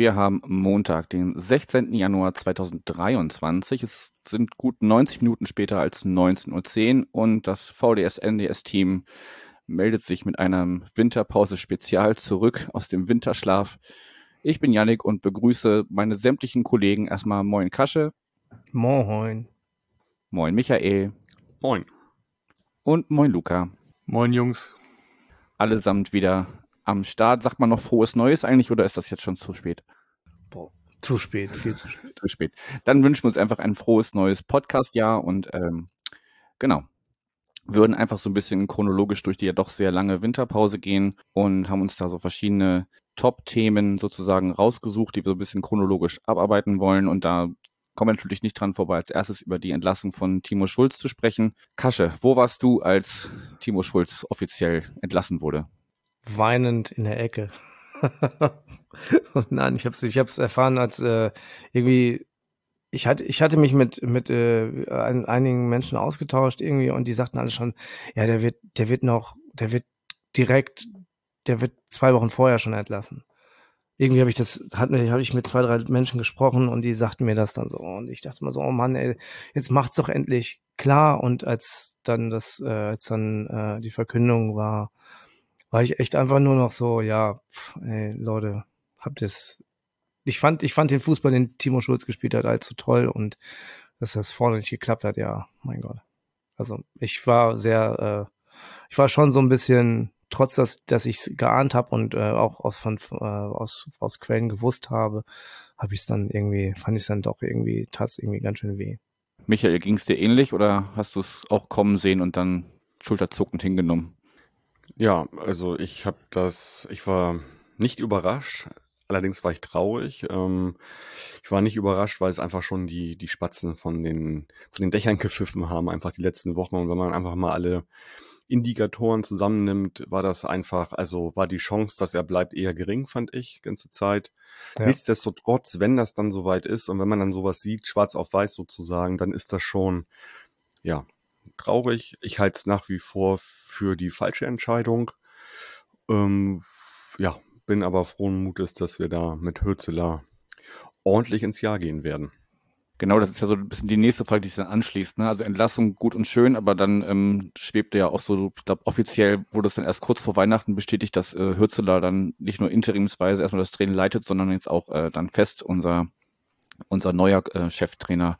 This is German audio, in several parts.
wir haben Montag, den 16. Januar 2023. Es sind gut 90 Minuten später als 19.10 Uhr und das VDS-NDS-Team meldet sich mit einem Winterpause-Spezial zurück aus dem Winterschlaf. Ich bin Yannick und begrüße meine sämtlichen Kollegen erstmal Moin Kasche. Moin. Moin Michael. Moin. Und Moin Luca. Moin Jungs. Allesamt wieder am Start. Sagt man noch frohes Neues eigentlich oder ist das jetzt schon zu spät? Boah, zu spät, viel zu spät. Zu spät. Dann wünschen wir uns einfach ein frohes neues Podcast-Jahr und ähm, genau, würden einfach so ein bisschen chronologisch durch die ja doch sehr lange Winterpause gehen und haben uns da so verschiedene Top-Themen sozusagen rausgesucht, die wir so ein bisschen chronologisch abarbeiten wollen. Und da kommen wir natürlich nicht dran vorbei, als erstes über die Entlassung von Timo Schulz zu sprechen. Kasche, wo warst du, als Timo Schulz offiziell entlassen wurde? Weinend in der Ecke. Nein, ich habe es ich hab's erfahren, als äh, irgendwie ich hatte, ich hatte mich mit, mit äh, einigen Menschen ausgetauscht irgendwie und die sagten alle schon, ja, der wird, der wird noch, der wird direkt, der wird zwei Wochen vorher schon entlassen. Irgendwie habe ich das, hat mir, habe ich mit zwei, drei Menschen gesprochen und die sagten mir das dann so. Und ich dachte mal so, oh Mann, ey, jetzt macht's doch endlich klar. Und als dann das, äh, als dann äh, die Verkündung war, war ich echt einfach nur noch so, ja, pff, ey, Leute, habt ihr's ich fand, ich fand den Fußball, den Timo Schulz gespielt hat, allzu toll und dass das vorne nicht geklappt hat, ja, mein Gott. Also ich war sehr, äh, ich war schon so ein bisschen, trotz dass, dass ich es geahnt habe und äh, auch aus, von, äh, aus, aus Quellen gewusst habe, habe ich es dann irgendwie, fand ich es dann doch irgendwie, tat irgendwie ganz schön weh. Michael, ging es dir ähnlich oder hast du es auch kommen sehen und dann schulterzuckend hingenommen? Ja, also ich habe das, ich war nicht überrascht. Allerdings war ich traurig. Ähm, ich war nicht überrascht, weil es einfach schon die, die Spatzen von den, von den Dächern gepfiffen haben, einfach die letzten Wochen. Und wenn man einfach mal alle Indikatoren zusammennimmt, war das einfach, also war die Chance, dass er bleibt, eher gering, fand ich, ganze Zeit. Ja. Nichtsdestotrotz, wenn das dann soweit ist und wenn man dann sowas sieht, schwarz auf weiß sozusagen, dann ist das schon, ja, traurig. Ich halte es nach wie vor für die falsche Entscheidung. Ähm, ja, bin aber frohen Mutes, dass wir da mit Hürzeler ordentlich ins Jahr gehen werden. Genau, das ist ja so ein bisschen die nächste Frage, die sich dann anschließt. Ne? Also Entlassung gut und schön, aber dann ähm, schwebte ja auch so, ich glaube, offiziell wurde es dann erst kurz vor Weihnachten bestätigt, dass äh, Hürzeler dann nicht nur interimsweise erstmal das Training leitet, sondern jetzt auch äh, dann fest unser, unser neuer äh, Cheftrainer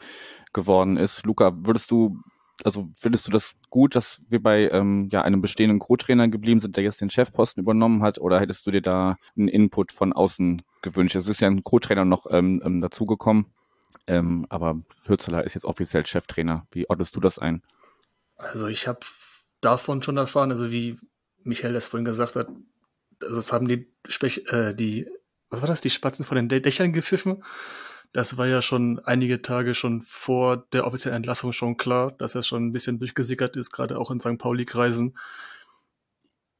geworden ist. Luca, würdest du also findest du das gut, dass wir bei ähm, ja, einem bestehenden Co-Trainer geblieben sind, der jetzt den Chefposten übernommen hat, oder hättest du dir da einen Input von außen gewünscht? Es ist ja ein Co-Trainer noch ähm, ähm, dazugekommen, ähm, aber Hürzeler ist jetzt offiziell Cheftrainer. Wie ordnest du das ein? Also ich habe davon schon erfahren, also wie Michael das vorhin gesagt hat, also es haben die, Spech äh, die, was war das, die Spatzen von den Dächern gepfiffen das war ja schon einige Tage schon vor der offiziellen Entlassung schon klar, dass er schon ein bisschen durchgesickert ist, gerade auch in St. Pauli-Kreisen.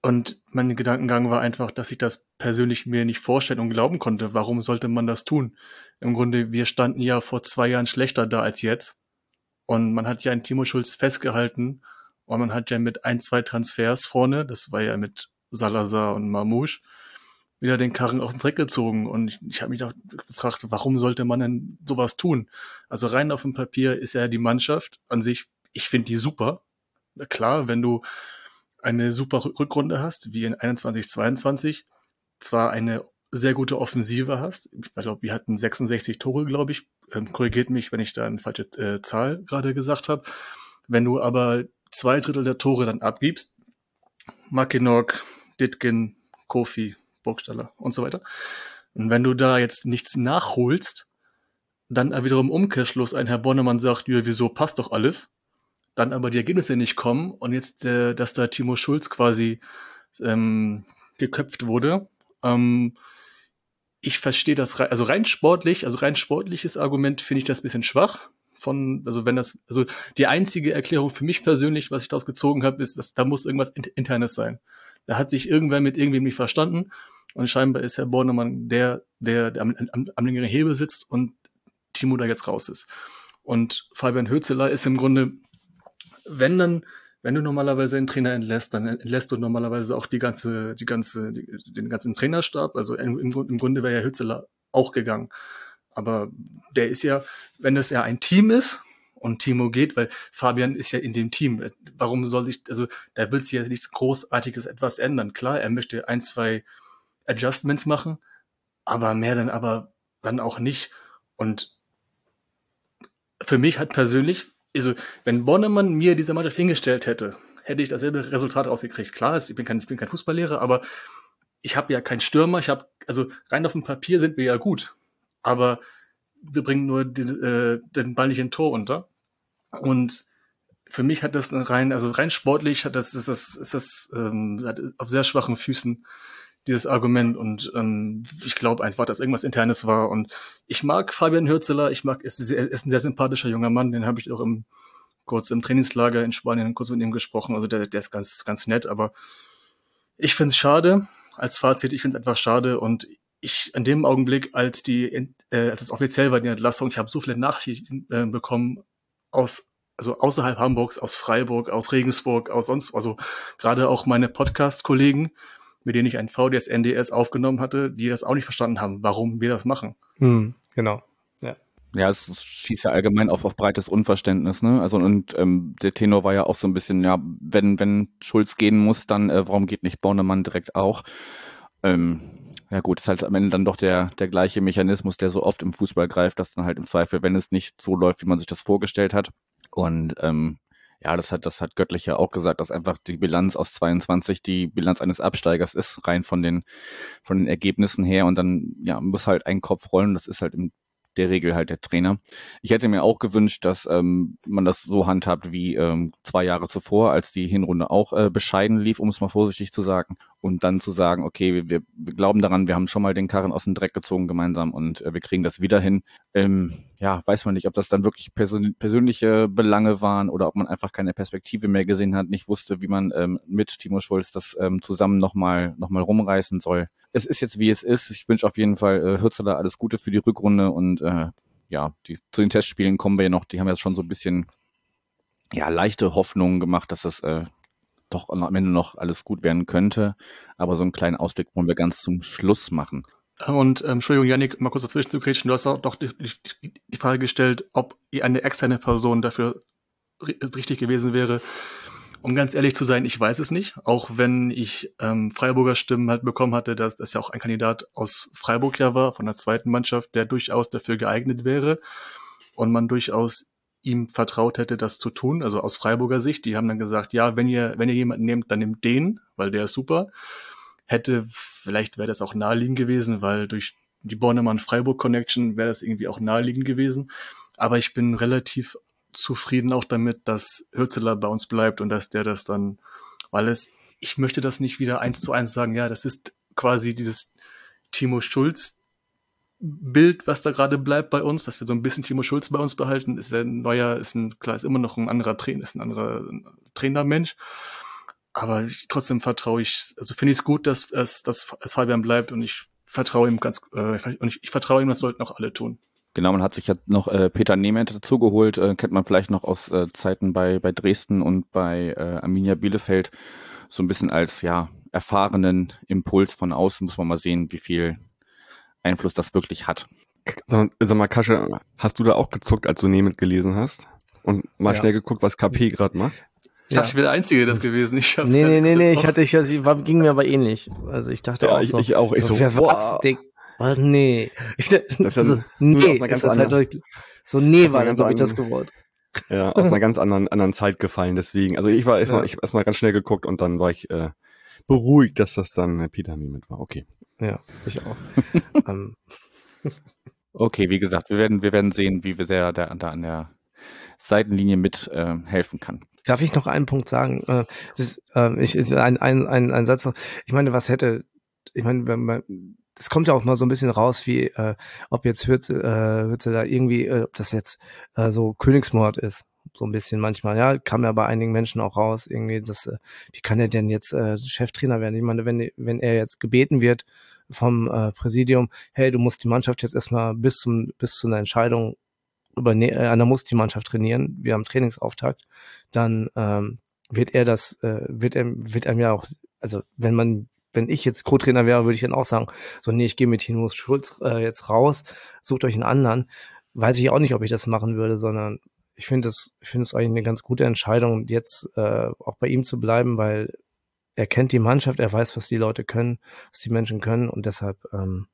Und mein Gedankengang war einfach, dass ich das persönlich mir nicht vorstellen und glauben konnte. Warum sollte man das tun? Im Grunde, wir standen ja vor zwei Jahren schlechter da als jetzt. Und man hat ja einen Timo Schulz festgehalten. Und man hat ja mit ein, zwei Transfers vorne, das war ja mit Salazar und Mamouche, wieder den Karren aus dem Dreck gezogen. Und ich, ich habe mich auch gefragt, warum sollte man denn sowas tun? Also rein auf dem Papier ist ja die Mannschaft an sich, ich finde die super. Klar, wenn du eine super Rückrunde hast, wie in 21, 22, zwar eine sehr gute Offensive hast. Ich glaube, wir hatten 66 Tore, glaube ich. Ähm, korrigiert mich, wenn ich da eine falsche äh, Zahl gerade gesagt habe. Wenn du aber zwei Drittel der Tore dann abgibst, Mackinock, Ditkin, Kofi, Burgstaller und so weiter. Und wenn du da jetzt nichts nachholst, dann wiederum Umkehrschluss ein Herr Bonnemann sagt, ja, wieso passt doch alles, dann aber die Ergebnisse nicht kommen und jetzt, äh, dass da Timo Schulz quasi ähm, geköpft wurde. Ähm, ich verstehe das, also rein sportlich, also rein sportliches Argument finde ich das ein bisschen schwach. Von, also wenn das, also die einzige Erklärung für mich persönlich, was ich daraus gezogen habe, ist, dass da muss irgendwas Internes sein. Da hat sich irgendwer mit irgendwem nicht verstanden. Und scheinbar ist Herr Bornemann der, der, der am, am, am längeren Hebel sitzt und Timo da jetzt raus ist. Und Fabian Hürzeler ist im Grunde, wenn dann, wenn du normalerweise einen Trainer entlässt, dann entlässt du normalerweise auch die ganze, die ganze, die, den ganzen Trainerstab. Also im, im Grunde wäre ja Hürzeler auch gegangen. Aber der ist ja, wenn es ja ein Team ist und Timo geht, weil Fabian ist ja in dem Team. Warum soll sich, also da wird sich ja nichts Großartiges etwas ändern. Klar, er möchte ein, zwei Adjustments machen, aber mehr dann aber dann auch nicht. Und für mich hat persönlich, also wenn Bonnemann mir diese Mannschaft hingestellt hätte, hätte ich dasselbe Resultat rausgekriegt. Klar, ich bin kein, ich bin kein Fußballlehrer, aber ich habe ja keinen Stürmer. Ich habe, also rein auf dem Papier sind wir ja gut, aber wir bringen nur den, äh, den Ball nicht in Tor unter. Und für mich hat das rein, also rein sportlich hat das, ist das, ist das ähm, auf sehr schwachen Füßen dieses Argument. Und ähm, ich glaube einfach, dass irgendwas Internes war. Und ich mag Fabian Hürzeler, ich mag, ist, ist ein sehr sympathischer junger Mann, den habe ich auch im kurz im Trainingslager in Spanien kurz mit ihm gesprochen, also der, der ist ganz, ganz nett, aber ich finde es schade, als Fazit, ich finde es einfach schade. Und ich in dem Augenblick, als die, äh, als es offiziell war, die Entlassung, ich habe so viele Nachrichten äh, bekommen aus, also außerhalb Hamburgs, aus Freiburg, aus Regensburg, aus sonst, also gerade auch meine Podcast-Kollegen, mit denen ich ein VDS NDS aufgenommen hatte, die das auch nicht verstanden haben, warum wir das machen. Hm, genau. Ja. Ja, es schießt ja allgemein auf, auf breites Unverständnis, ne? Also und ähm, der Tenor war ja auch so ein bisschen, ja, wenn, wenn Schulz gehen muss, dann äh, warum geht nicht Bornemann direkt auch? Ähm, ja gut, ist halt am Ende dann doch der, der gleiche Mechanismus, der so oft im Fußball greift, dass dann halt im Zweifel, wenn es nicht so läuft, wie man sich das vorgestellt hat. Und ähm, ja, das hat, das hat Göttlich ja auch gesagt, dass einfach die Bilanz aus 22 die Bilanz eines Absteigers ist, rein von den, von den Ergebnissen her. Und dann, ja, muss halt ein Kopf rollen. Das ist halt im der Regel halt der Trainer. Ich hätte mir auch gewünscht, dass ähm, man das so handhabt wie ähm, zwei Jahre zuvor, als die Hinrunde auch äh, bescheiden lief, um es mal vorsichtig zu sagen. Und dann zu sagen, okay, wir, wir glauben daran, wir haben schon mal den Karren aus dem Dreck gezogen gemeinsam und äh, wir kriegen das wieder hin. Ähm, ja, weiß man nicht, ob das dann wirklich persön persönliche Belange waren oder ob man einfach keine Perspektive mehr gesehen hat, nicht wusste, wie man ähm, mit Timo Schulz das ähm, zusammen nochmal noch mal rumreißen soll es ist jetzt wie es ist. Ich wünsche auf jeden Fall äh, Hürzeler alles Gute für die Rückrunde und äh, ja, die, zu den Testspielen kommen wir ja noch. Die haben jetzt schon so ein bisschen ja leichte Hoffnungen gemacht, dass das äh, doch am Ende noch alles gut werden könnte. Aber so einen kleinen Ausblick wollen wir ganz zum Schluss machen. Und ähm, Entschuldigung, Janik, mal kurz dazwischen zu kriechen. Du hast auch doch die, die, die Frage gestellt, ob eine externe Person dafür richtig gewesen wäre. Um ganz ehrlich zu sein, ich weiß es nicht. Auch wenn ich ähm, Freiburger Stimmen halt bekommen hatte, dass das ja auch ein Kandidat aus Freiburg ja war, von der zweiten Mannschaft, der durchaus dafür geeignet wäre und man durchaus ihm vertraut hätte, das zu tun. Also aus Freiburger Sicht, die haben dann gesagt, ja, wenn ihr, wenn ihr jemanden nehmt, dann nehmt den, weil der ist super. Hätte, vielleicht wäre das auch naheliegend gewesen, weil durch die Bornemann-Freiburg-Connection wäre das irgendwie auch naheliegend gewesen. Aber ich bin relativ zufrieden auch damit, dass Hürzeler bei uns bleibt und dass der das dann, weil es, ich möchte das nicht wieder eins zu eins sagen, ja, das ist quasi dieses Timo Schulz Bild, was da gerade bleibt bei uns, dass wir so ein bisschen Timo Schulz bei uns behalten, ist ein neuer, ist ein, klar, ist immer noch ein anderer Trainer, ist ein anderer Trainermensch. Aber trotzdem vertraue ich, also finde ich es gut, dass es, dass es Fabian bleibt und ich vertraue ihm ganz, äh, und ich, ich vertraue ihm, das sollten auch alle tun. Genau, man hat sich ja noch äh, Peter Nehmet dazugeholt, äh, kennt man vielleicht noch aus äh, Zeiten bei, bei Dresden und bei äh, Arminia Bielefeld, so ein bisschen als ja erfahrenen Impuls von außen, muss man mal sehen, wie viel Einfluss das wirklich hat. Sag, sag mal, Kasche, hast du da auch gezuckt, als du Nehmet gelesen hast? Und mal ja. schnell geguckt, was KP gerade macht? Ich dachte, ich wäre der Einzige das gewesen. Ich hab's nee, nee, nee, nee, ich hatte, ich, also, war, ging mir aber ähnlich. Also ich dachte ja, auch ich, so. Ich auch. Ich so, so wer wow. Was? Nee. Ich, das, das ist, nee, das ist halt durch, so nee war dann, so habe ich das gewollt. Ja, aus einer ganz anderen, anderen Zeit gefallen, deswegen. Also ich war erstmal, ja. ich erstmal ganz schnell geguckt und dann war ich äh, beruhigt, dass das dann äh, Peter mit war. Okay. Ja, ich auch. um. Ähm. Okay, wie gesagt, wir werden, wir werden sehen, wie wir sehr da, da an der Seitenlinie mit äh, helfen kann. Darf ich noch einen Punkt sagen? Äh, das, äh, ich, ein, ein, ein, ein Satz. Ich meine, was hätte, ich meine, wenn man es kommt ja auch mal so ein bisschen raus, wie äh, ob jetzt Hürzel, äh, Hürzel da irgendwie, äh, ob das jetzt äh, so Königsmord ist. So ein bisschen manchmal, ja, kam ja bei einigen Menschen auch raus, irgendwie, das, äh, wie kann er denn jetzt äh, Cheftrainer werden? Ich meine, wenn, wenn er jetzt gebeten wird vom äh, Präsidium, hey, du musst die Mannschaft jetzt erstmal bis zum, bis zu einer Entscheidung überne äh, Anna muss die Mannschaft trainieren, wir haben Trainingsauftakt, dann ähm, wird er das, äh, wird er, wird einem ja auch, also wenn man, wenn ich jetzt Co-Trainer wäre, würde ich dann auch sagen, so nee, ich gehe mit Tinus Schulz äh, jetzt raus, sucht euch einen anderen. Weiß ich auch nicht, ob ich das machen würde, sondern ich finde es, ich finde es eigentlich eine ganz gute Entscheidung, jetzt äh, auch bei ihm zu bleiben, weil er kennt die Mannschaft, er weiß, was die Leute können, was die Menschen können und deshalb ähm,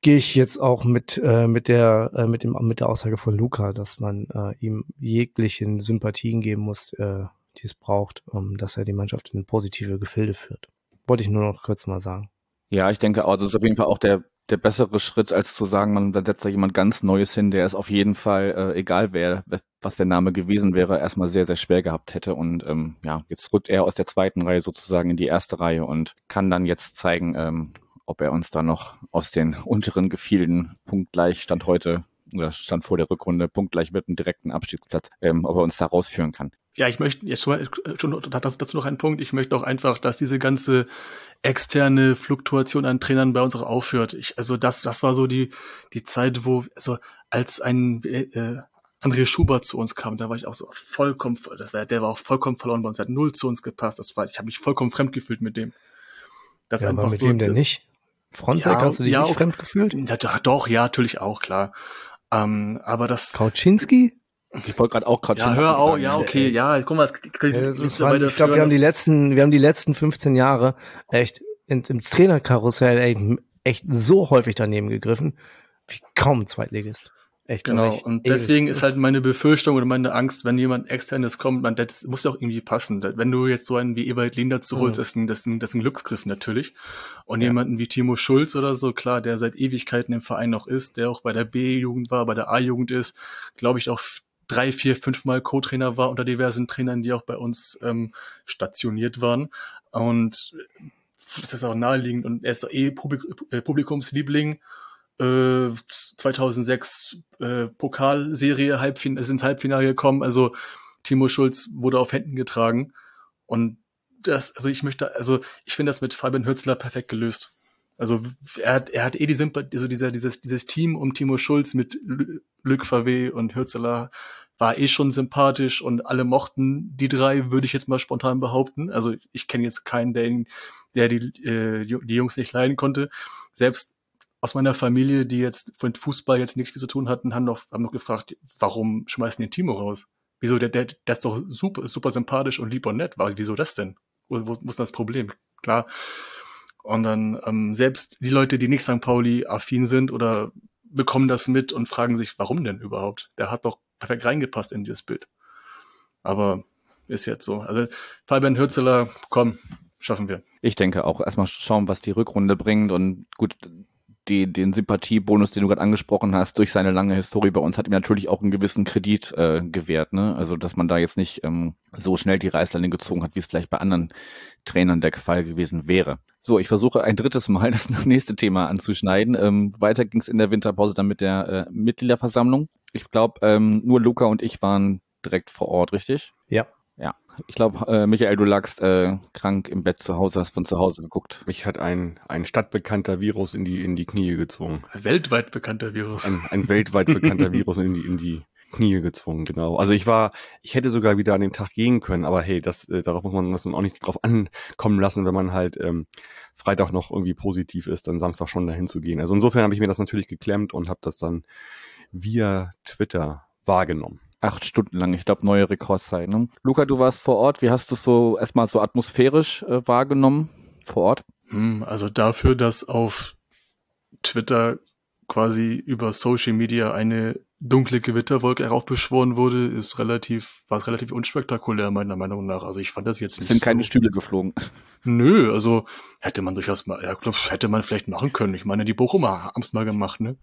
gehe ich jetzt auch mit äh, mit der äh, mit dem mit der Aussage von Luca, dass man äh, ihm jeglichen Sympathien geben muss, äh, die es braucht, um dass er die Mannschaft in positive Gefilde führt. Wollte ich nur noch kurz mal sagen. Ja, ich denke auch, das ist auf jeden Fall auch der der bessere Schritt, als zu sagen, man setzt da jemand ganz Neues hin, der es auf jeden Fall, äh, egal wer, was der Name gewesen wäre, erstmal sehr, sehr schwer gehabt hätte. Und ähm, ja, jetzt rückt er aus der zweiten Reihe sozusagen in die erste Reihe und kann dann jetzt zeigen, ähm, ob er uns da noch aus den unteren Gefilden punktgleich Stand heute oder Stand vor der Rückrunde punktgleich mit einem direkten Abstiegsplatz, ähm, ob er uns da rausführen kann. Ja, ich möchte jetzt schon, schon dazu noch einen Punkt. Ich möchte auch einfach, dass diese ganze externe Fluktuation an Trainern bei uns auch aufhört. Ich, also das, das war so die die Zeit, wo also als ein äh, André Schubert zu uns kam, da war ich auch so vollkommen, das war, der war auch vollkommen verloren bei uns, hat null zu uns gepasst. Das war, ich habe mich vollkommen fremd gefühlt mit dem. Das ja, einfach aber mit so, wem denn nicht? Fronzek, ja, hast du dich ja, nicht fremd gefühlt? Ja, doch, ja, natürlich auch, klar. Ähm, aber das. Kauczynski? Ich wollte gerade auch gerade Ja, hör auf, ja, okay, ja, guck mal, ja, das ist waren, ich glaube, wir haben die letzten, wir haben die letzten 15 Jahre echt in, im Trainerkarussell echt, echt so häufig daneben gegriffen, wie kaum ein Zweitligist. Echt, genau. Und deswegen ist halt meine Befürchtung oder meine Angst, wenn jemand externes kommt, man, das muss ja auch irgendwie passen. Wenn du jetzt so einen wie Ewald Lehn dazu holst, mhm. ist ein, das, ist ein, das ist ein Glücksgriff natürlich. Und ja. jemanden wie Timo Schulz oder so, klar, der seit Ewigkeiten im Verein noch ist, der auch bei der B-Jugend war, bei der A-Jugend ist, glaube ich auch drei, vier, fünfmal Co-Trainer war unter diversen Trainern, die auch bei uns ähm, stationiert waren. Und es ist auch naheliegend und er ist eh Publik äh, Publikumsliebling. Äh, 2006 äh, Pokalserie Halbfin ist ins Halbfinale gekommen. Also Timo Schulz wurde auf Händen getragen. Und das, also ich möchte, also ich finde das mit Fabian Hürzler perfekt gelöst. Also er hat, er hat eh die Sympathie, also dieser, dieses, dieses Team um Timo Schulz mit Lück Favé und Hürzeler war eh schon sympathisch und alle mochten die drei, würde ich jetzt mal spontan behaupten. Also ich kenne jetzt keinen, der, der die, äh, die Jungs nicht leiden konnte. Selbst aus meiner Familie, die jetzt von Fußball jetzt nichts mehr zu tun hatten, haben noch, haben noch gefragt, warum schmeißen den Timo raus? Wieso, der, der, der ist doch super, super sympathisch und lieb und nett. Wieso das denn? Wo, wo, wo ist das Problem? Klar, und dann ähm, selbst die Leute, die nicht St. Pauli-affin sind oder bekommen das mit und fragen sich, warum denn überhaupt? Der hat doch perfekt reingepasst in dieses Bild. Aber ist jetzt so. Also Fabian Hürzeler, komm, schaffen wir. Ich denke auch erstmal schauen, was die Rückrunde bringt und gut, die, den Sympathiebonus, den du gerade angesprochen hast, durch seine lange Historie bei uns, hat ihm natürlich auch einen gewissen Kredit äh, gewährt. Ne? Also, dass man da jetzt nicht ähm, so schnell die Reißleine gezogen hat, wie es vielleicht bei anderen Trainern der Fall gewesen wäre. So, ich versuche ein drittes Mal das nächste Thema anzuschneiden. Ähm, weiter ging es in der Winterpause dann mit der äh, Mitgliederversammlung. Ich glaube, ähm, nur Luca und ich waren direkt vor Ort, richtig? Ja. Ja, ich glaube, äh, Michael, du lagst äh, krank im Bett zu Hause, hast von zu Hause geguckt. Mich hat ein, ein stadtbekannter Virus in die, in die Knie gezwungen. Weltweit bekannter Virus. Ein, ein weltweit bekannter Virus in die, in die Knie gezwungen, genau. Also ich war, ich hätte sogar wieder an dem Tag gehen können, aber hey, das, äh, darauf muss man das auch nicht drauf ankommen lassen, wenn man halt ähm, Freitag noch irgendwie positiv ist, dann Samstag schon dahin zu gehen. Also insofern habe ich mir das natürlich geklemmt und habe das dann via Twitter wahrgenommen acht Stunden lang. Ich glaube, neue Rekordzeit. Ne? Luca, du warst vor Ort. Wie hast du es so erstmal so atmosphärisch äh, wahrgenommen vor Ort? Hm, also dafür, dass auf Twitter quasi über Social Media eine dunkle Gewitterwolke heraufbeschworen wurde, ist relativ, war es relativ unspektakulär, meiner Meinung nach. Also ich fand das jetzt nicht. Es sind so keine Stühle geflogen. Nö, also hätte man durchaus mal, ja, glaub, hätte man vielleicht machen können. Ich meine, die Bochumer haben es mal gemacht, ne?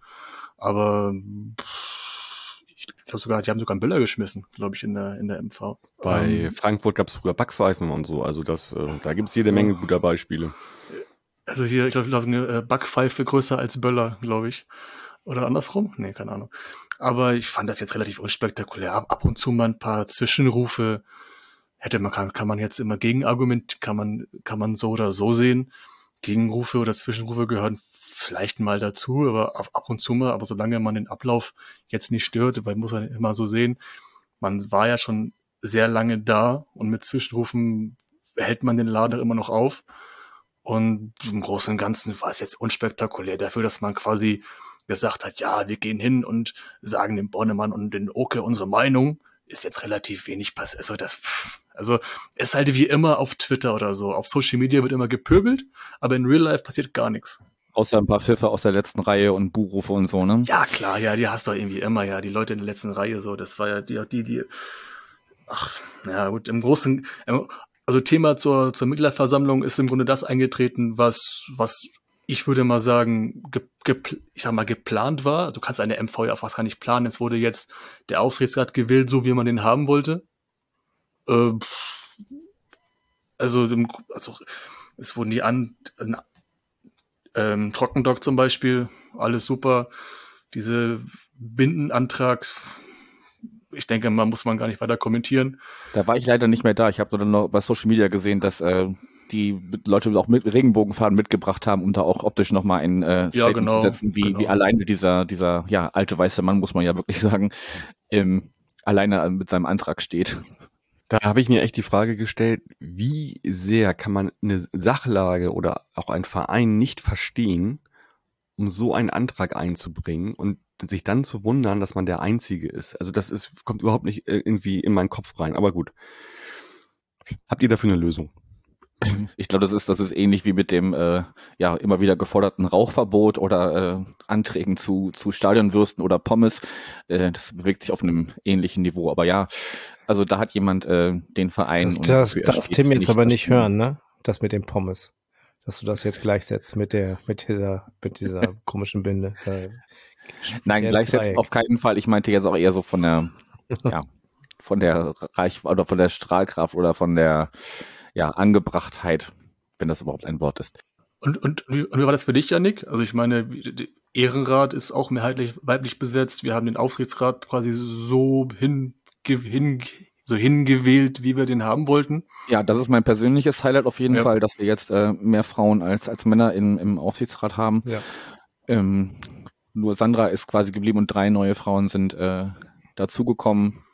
Aber pff, ich glaube sogar, die haben sogar einen Böller geschmissen, glaube ich, in der, in der MV. Bei ähm, Frankfurt gab es früher Backpfeifen und so, also das, äh, da gibt es jede Menge guter Beispiele. Also hier, ich glaube, glaub, eine äh, Backpfeife größer als Böller, glaube ich. Oder andersrum? Nee, keine Ahnung. Aber ich fand das jetzt relativ unspektakulär. Ab und zu mal ein paar Zwischenrufe. Hätte man, kann, kann man jetzt immer Gegenargument, kann man, kann man so oder so sehen. Gegenrufe oder Zwischenrufe gehören vielleicht mal dazu, aber ab und zu mal, aber solange man den Ablauf jetzt nicht stört, weil muss man immer so sehen, man war ja schon sehr lange da und mit Zwischenrufen hält man den Lader immer noch auf. Und im Großen und Ganzen war es jetzt unspektakulär dafür, dass man quasi gesagt hat, ja, wir gehen hin und sagen dem Bonnemann und den Oke unsere Meinung, ist jetzt relativ wenig passiert. Also das, also es ist halt wie immer auf Twitter oder so. Auf Social Media wird immer gepöbelt, aber in Real Life passiert gar nichts. Außer ein paar Pfiffe aus der letzten Reihe und Buchrufe und so, ne? Ja, klar, ja, die hast du irgendwie immer, ja. Die Leute in der letzten Reihe so, das war ja die, die, die ach, ja gut, im Großen, also Thema zur, zur Mitgliederversammlung ist im Grunde das eingetreten, was, was ich würde mal sagen, ge, ge, ich sag mal, geplant war. Du kannst eine MV ja fast gar nicht planen. Es wurde jetzt der Aufsichtsrat gewählt, so wie man den haben wollte. Äh, also, also, es wurden die an, ähm, Trockendock zum Beispiel, alles super. Diese Bindenantrag, ich denke, man muss man gar nicht weiter kommentieren. Da war ich leider nicht mehr da. Ich habe nur noch bei Social Media gesehen, dass äh, die Leute auch mit Regenbogenfaden mitgebracht haben, um da auch optisch nochmal ein äh, Statement ja, genau, zu setzen, wie, genau. wie alleine dieser, dieser ja, alte weiße Mann, muss man ja wirklich sagen, ähm, alleine mit seinem Antrag steht. Da habe ich mir echt die Frage gestellt, wie sehr kann man eine Sachlage oder auch einen Verein nicht verstehen, um so einen Antrag einzubringen und sich dann zu wundern, dass man der Einzige ist. Also das ist, kommt überhaupt nicht äh, irgendwie in meinen Kopf rein. Aber gut. Habt ihr dafür eine Lösung? Ich glaube, das ist, das ist ähnlich wie mit dem äh, ja immer wieder geforderten Rauchverbot oder äh, Anträgen zu, zu Stadionwürsten oder Pommes. Äh, das bewegt sich auf einem ähnlichen Niveau. Aber ja, also da hat jemand äh, den Verein. Das, das darf Tim jetzt aber nicht hören, ne? Das mit den Pommes. Dass du das jetzt gleichsetzt mit der, mit dieser, mit dieser komischen Binde. Nein, gleichsetzen auf keinen Fall. Ich meinte jetzt auch eher so von der, ja, von der Reich oder von der Strahlkraft oder von der ja, Angebrachtheit, wenn das überhaupt ein Wort ist. Und, und, und wie war das für dich, Janik? Also ich meine, Ehrenrat ist auch mehrheitlich weiblich besetzt. Wir haben den Aufsichtsrat quasi so hin, hin, so hingewählt, wie wir den haben wollten. Ja, das ist mein persönliches Highlight auf jeden ja. Fall, dass wir jetzt äh, mehr Frauen als, als Männer in, im Aufsichtsrat haben. Ja. Ähm, nur Sandra ist quasi geblieben und drei neue Frauen sind äh, dazugekommen.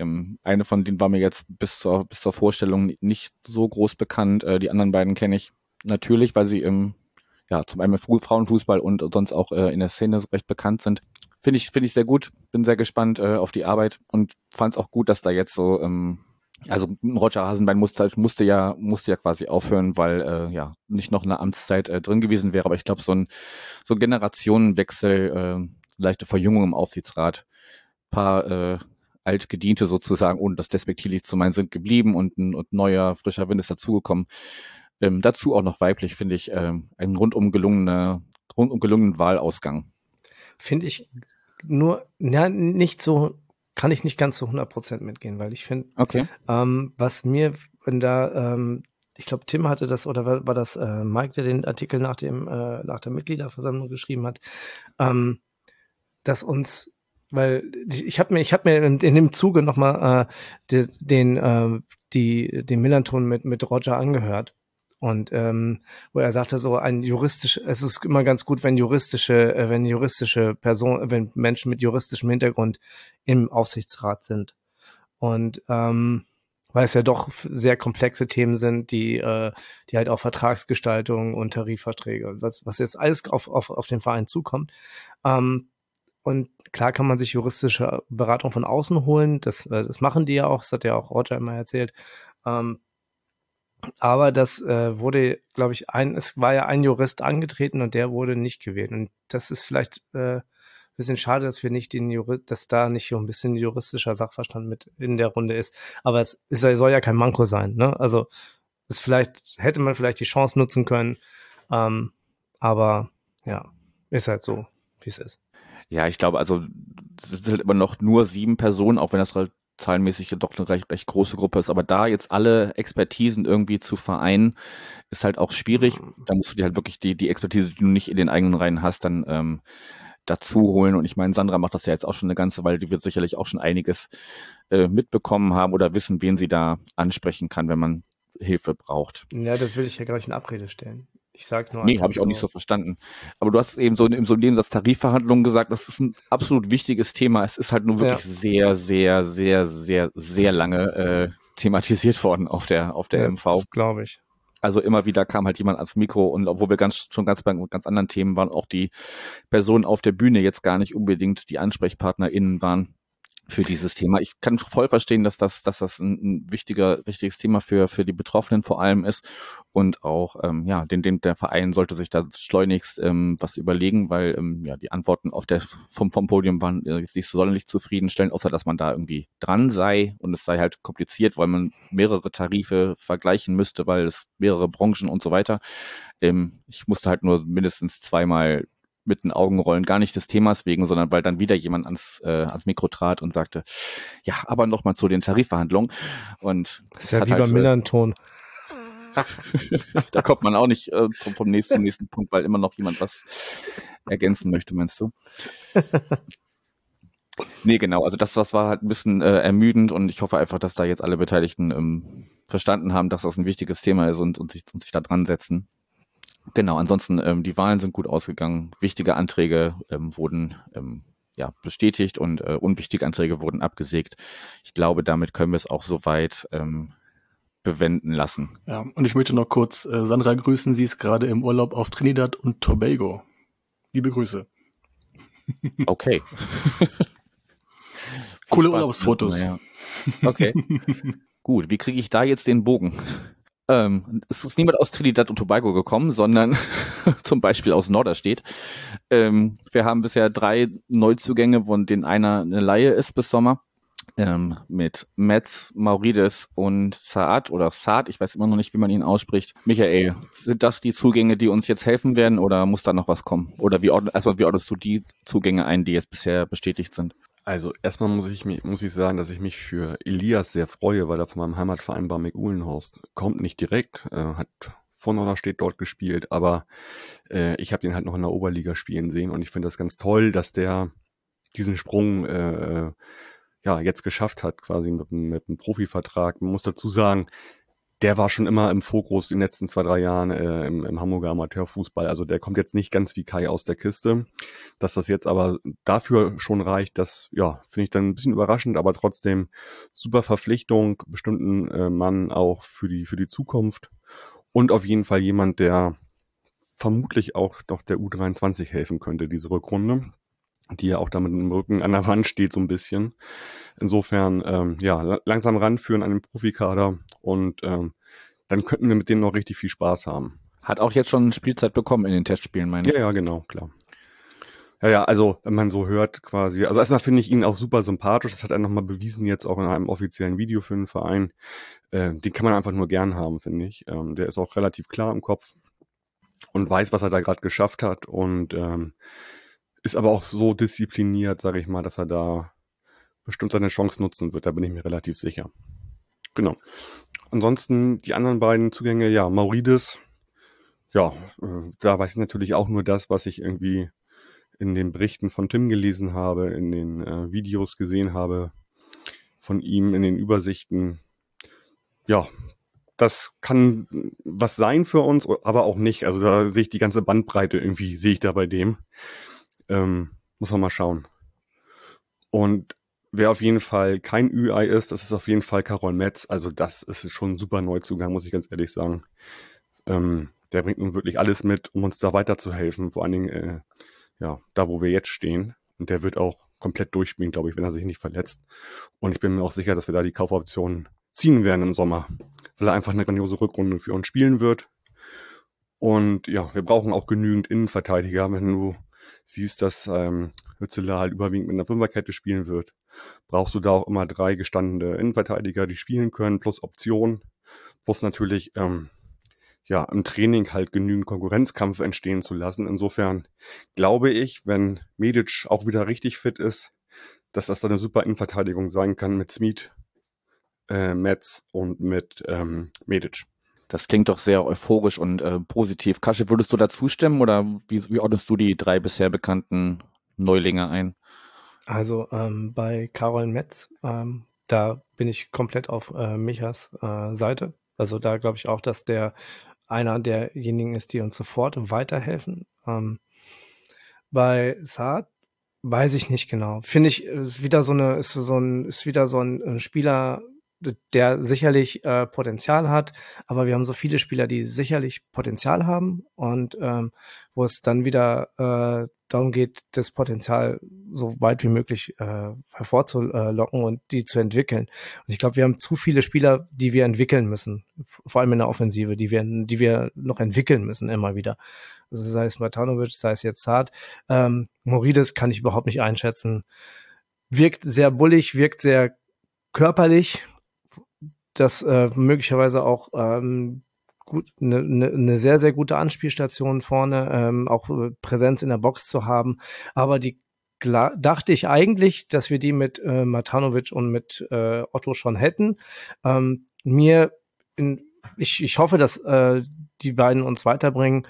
Ähm, eine von denen war mir jetzt bis zur, bis zur Vorstellung nicht so groß bekannt. Äh, die anderen beiden kenne ich natürlich, weil sie im, ja, zum einen im Frauenfußball und sonst auch äh, in der Szene recht bekannt sind. Finde ich, finde ich sehr gut. Bin sehr gespannt äh, auf die Arbeit und fand es auch gut, dass da jetzt so, ähm, also Roger Hasenbein musste, musste ja, musste ja quasi aufhören, weil äh, ja nicht noch eine Amtszeit äh, drin gewesen wäre. Aber ich glaube, so ein, so Generationenwechsel, äh, leichte Verjüngung im Aufsichtsrat, paar äh, Altgediente sozusagen, ohne das despektierlich zu meinen, sind geblieben und ein und neuer, frischer Wind ist dazugekommen. Ähm, dazu auch noch weiblich, finde ich, ähm, ein rundum gelungener, rundum gelungenen Wahlausgang. Finde ich nur, ja, nicht so, kann ich nicht ganz zu 100 Prozent mitgehen, weil ich finde, okay. ähm, was mir, wenn da, ähm, ich glaube, Tim hatte das, oder war, war das äh, Mike, der den Artikel nach dem, äh, nach der Mitgliederversammlung geschrieben hat, ähm, dass uns weil ich habe mir, ich habe mir in, in, dem Zuge nochmal äh, den, äh, die, den Millanton mit, mit Roger angehört. Und ähm, wo er sagte, so ein juristisch, es ist immer ganz gut, wenn juristische, äh, wenn juristische Personen, wenn Menschen mit juristischem Hintergrund im Aufsichtsrat sind. Und ähm, weil es ja doch sehr komplexe Themen sind, die, äh, die halt auch Vertragsgestaltung und Tarifverträge, was, was jetzt alles auf, auf, auf den Verein zukommt. Ähm, und klar kann man sich juristische Beratung von außen holen. Das, äh, das machen die ja auch. Das hat ja auch Roger immer erzählt. Ähm, aber das äh, wurde, glaube ich, ein, es war ja ein Jurist angetreten und der wurde nicht gewählt. Und das ist vielleicht äh, bisschen schade, dass wir nicht den Jurist, dass da nicht so ein bisschen juristischer Sachverstand mit in der Runde ist. Aber es, ist, soll ja kein Manko sein. Ne? Also es vielleicht hätte man vielleicht die Chance nutzen können. Ähm, aber ja, ist halt so, wie es ist. Ja, ich glaube, also es sind halt immer noch nur sieben Personen, auch wenn das halt zahlenmäßig doch eine recht, recht große Gruppe ist. Aber da jetzt alle Expertisen irgendwie zu vereinen, ist halt auch schwierig. Da musst du dir halt wirklich die, die Expertise, die du nicht in den eigenen Reihen hast, dann ähm, dazu holen. Und ich meine, Sandra macht das ja jetzt auch schon eine ganze Weile, die wird sicherlich auch schon einiges äh, mitbekommen haben oder wissen, wen sie da ansprechen kann, wenn man Hilfe braucht. Ja, das will ich ja gleich in Abrede stellen Ich sag nur. Nee, habe ich auch nicht so verstanden. Aber du hast eben so in so einem Nebensatz Tarifverhandlungen gesagt, das ist ein absolut wichtiges Thema. Es ist halt nur wirklich ja. sehr, sehr, sehr, sehr, sehr lange äh, thematisiert worden auf der, auf der ja, MV. glaube ich. Also immer wieder kam halt jemand ans Mikro und obwohl wir ganz schon ganz bei ganz anderen Themen waren, auch die Personen auf der Bühne jetzt gar nicht unbedingt die AnsprechpartnerInnen waren für dieses Thema. Ich kann voll verstehen, dass das, dass das ein, wichtiger, wichtiges Thema für, für die Betroffenen vor allem ist. Und auch, ähm, ja, den, den, der Verein sollte sich da schleunigst ähm, was überlegen, weil ähm, ja, die Antworten auf der vom, vom Podium waren äh, nicht so sonderlich zufriedenstellend, außer dass man da irgendwie dran sei und es sei halt kompliziert, weil man mehrere Tarife vergleichen müsste, weil es mehrere Branchen und so weiter. Ähm, ich musste halt nur mindestens zweimal mit den Augenrollen, gar nicht des Themas wegen, sondern weil dann wieder jemand ans, äh, ans Mikro trat und sagte, ja, aber nochmal zu den Tarifverhandlungen. Und das ist ja wie halt, beim äh, Millanton. da kommt man auch nicht äh, zum, vom nächsten, zum nächsten Punkt, weil immer noch jemand was ergänzen möchte, meinst du? nee, genau. Also das, das war halt ein bisschen äh, ermüdend und ich hoffe einfach, dass da jetzt alle Beteiligten ähm, verstanden haben, dass das ein wichtiges Thema ist und, und, sich, und sich da dran setzen. Genau, ansonsten ähm, die Wahlen sind gut ausgegangen. Wichtige Anträge ähm, wurden ähm, ja, bestätigt und äh, unwichtige Anträge wurden abgesägt. Ich glaube, damit können wir es auch soweit ähm, bewenden lassen. Ja, und ich möchte noch kurz äh, Sandra grüßen. Sie ist gerade im Urlaub auf Trinidad und Tobago. Liebe Grüße. Okay. Coole Urlaubsfotos. Ja. Okay. Gut, wie kriege ich da jetzt den Bogen? Ähm, es ist niemand aus Trinidad und Tobago gekommen, sondern zum Beispiel aus Norderstedt. Ähm, wir haben bisher drei Neuzugänge, von denen einer eine Laie ist bis Sommer. Ähm, mit Metz, Maurides und Saad oder Saad, ich weiß immer noch nicht, wie man ihn ausspricht. Michael, sind das die Zugänge, die uns jetzt helfen werden oder muss da noch was kommen? Oder wie, ordnest, also wie ordnest du die Zugänge ein, die jetzt bisher bestätigt sind? Also erstmal muss ich, muss ich sagen, dass ich mich für Elias sehr freue, weil er von meinem Heimatverein Barmig Uhlenhorst kommt nicht direkt, äh, hat von oder steht dort gespielt, aber äh, ich habe ihn halt noch in der Oberliga spielen sehen und ich finde das ganz toll, dass der diesen Sprung äh, ja jetzt geschafft hat, quasi mit, mit einem Profivertrag. Man muss dazu sagen, der war schon immer im Fokus in den letzten zwei, drei Jahren äh, im, im Hamburger Amateurfußball. Also der kommt jetzt nicht ganz wie Kai aus der Kiste. Dass das jetzt aber dafür schon reicht, das ja, finde ich dann ein bisschen überraschend, aber trotzdem super Verpflichtung, bestimmten äh, Mann auch für die, für die Zukunft. Und auf jeden Fall jemand, der vermutlich auch doch der U23 helfen könnte, diese Rückrunde die ja auch da mit dem Rücken an der Wand steht so ein bisschen. Insofern, ähm, ja, langsam ranführen an den Profikader und ähm, dann könnten wir mit denen noch richtig viel Spaß haben. Hat auch jetzt schon Spielzeit bekommen in den Testspielen, meine ich. Ja, ja, genau, klar. Ja, ja, also wenn man so hört quasi, also erstmal finde ich ihn auch super sympathisch, das hat er nochmal bewiesen jetzt auch in einem offiziellen Video für den Verein. Äh, den kann man einfach nur gern haben, finde ich. Ähm, der ist auch relativ klar im Kopf und weiß, was er da gerade geschafft hat und ähm, ist aber auch so diszipliniert, sage ich mal, dass er da bestimmt seine Chance nutzen wird. Da bin ich mir relativ sicher. Genau. Ansonsten die anderen beiden Zugänge, ja, Maurides, ja, äh, da weiß ich natürlich auch nur das, was ich irgendwie in den Berichten von Tim gelesen habe, in den äh, Videos gesehen habe von ihm, in den Übersichten. Ja, das kann was sein für uns, aber auch nicht. Also da sehe ich die ganze Bandbreite irgendwie, sehe ich da bei dem. Ähm, muss man mal schauen. Und wer auf jeden Fall kein Ü-Ei ist, das ist auf jeden Fall Carol Metz. Also das ist schon ein super Neuzugang, muss ich ganz ehrlich sagen. Ähm, der bringt nun wirklich alles mit, um uns da weiterzuhelfen. Vor allen Dingen, äh, ja, da wo wir jetzt stehen. Und der wird auch komplett durchspielen, glaube ich, wenn er sich nicht verletzt. Und ich bin mir auch sicher, dass wir da die Kaufoptionen ziehen werden im Sommer, weil er einfach eine grandiose Rückrunde für uns spielen wird. Und ja, wir brauchen auch genügend Innenverteidiger. Wenn du siehst, dass ähm, Hützela halt überwiegend mit einer Fünferkette spielen wird, brauchst du da auch immer drei gestandene Innenverteidiger, die spielen können, plus Optionen, plus natürlich ähm, ja im Training halt genügend Konkurrenzkampf entstehen zu lassen. Insofern glaube ich, wenn Medic auch wieder richtig fit ist, dass das dann eine super Innenverteidigung sein kann mit Smith, äh, Metz und mit ähm, Medic. Das klingt doch sehr euphorisch und äh, positiv. Kasche, würdest du da zustimmen oder wie, wie ordnest du die drei bisher bekannten Neulinge ein? Also ähm, bei Carol Metz, ähm, da bin ich komplett auf äh, Michas äh, Seite. Also da glaube ich auch, dass der einer derjenigen ist, die uns sofort weiterhelfen. Ähm, bei Saad weiß ich nicht genau. Finde ich, ist wieder so eine, ist so ein, ist wieder so ein Spieler, der sicherlich äh, Potenzial hat, aber wir haben so viele Spieler, die sicherlich Potenzial haben und ähm, wo es dann wieder äh, darum geht, das Potenzial so weit wie möglich äh, hervorzulocken und die zu entwickeln. Und ich glaube, wir haben zu viele Spieler, die wir entwickeln müssen, vor allem in der Offensive, die wir, die wir noch entwickeln müssen immer wieder. Also sei es Matanovic, sei es jetzt Zart. Ähm, Morides kann ich überhaupt nicht einschätzen. Wirkt sehr bullig, wirkt sehr körperlich, das äh, möglicherweise auch ähm, gut eine ne, ne sehr sehr gute Anspielstation vorne, ähm, auch äh, Präsenz in der Box zu haben, aber die dachte ich eigentlich, dass wir die mit äh, Matanovic und mit äh, Otto schon hätten. Ähm, mir in, ich, ich hoffe, dass äh, die beiden uns weiterbringen.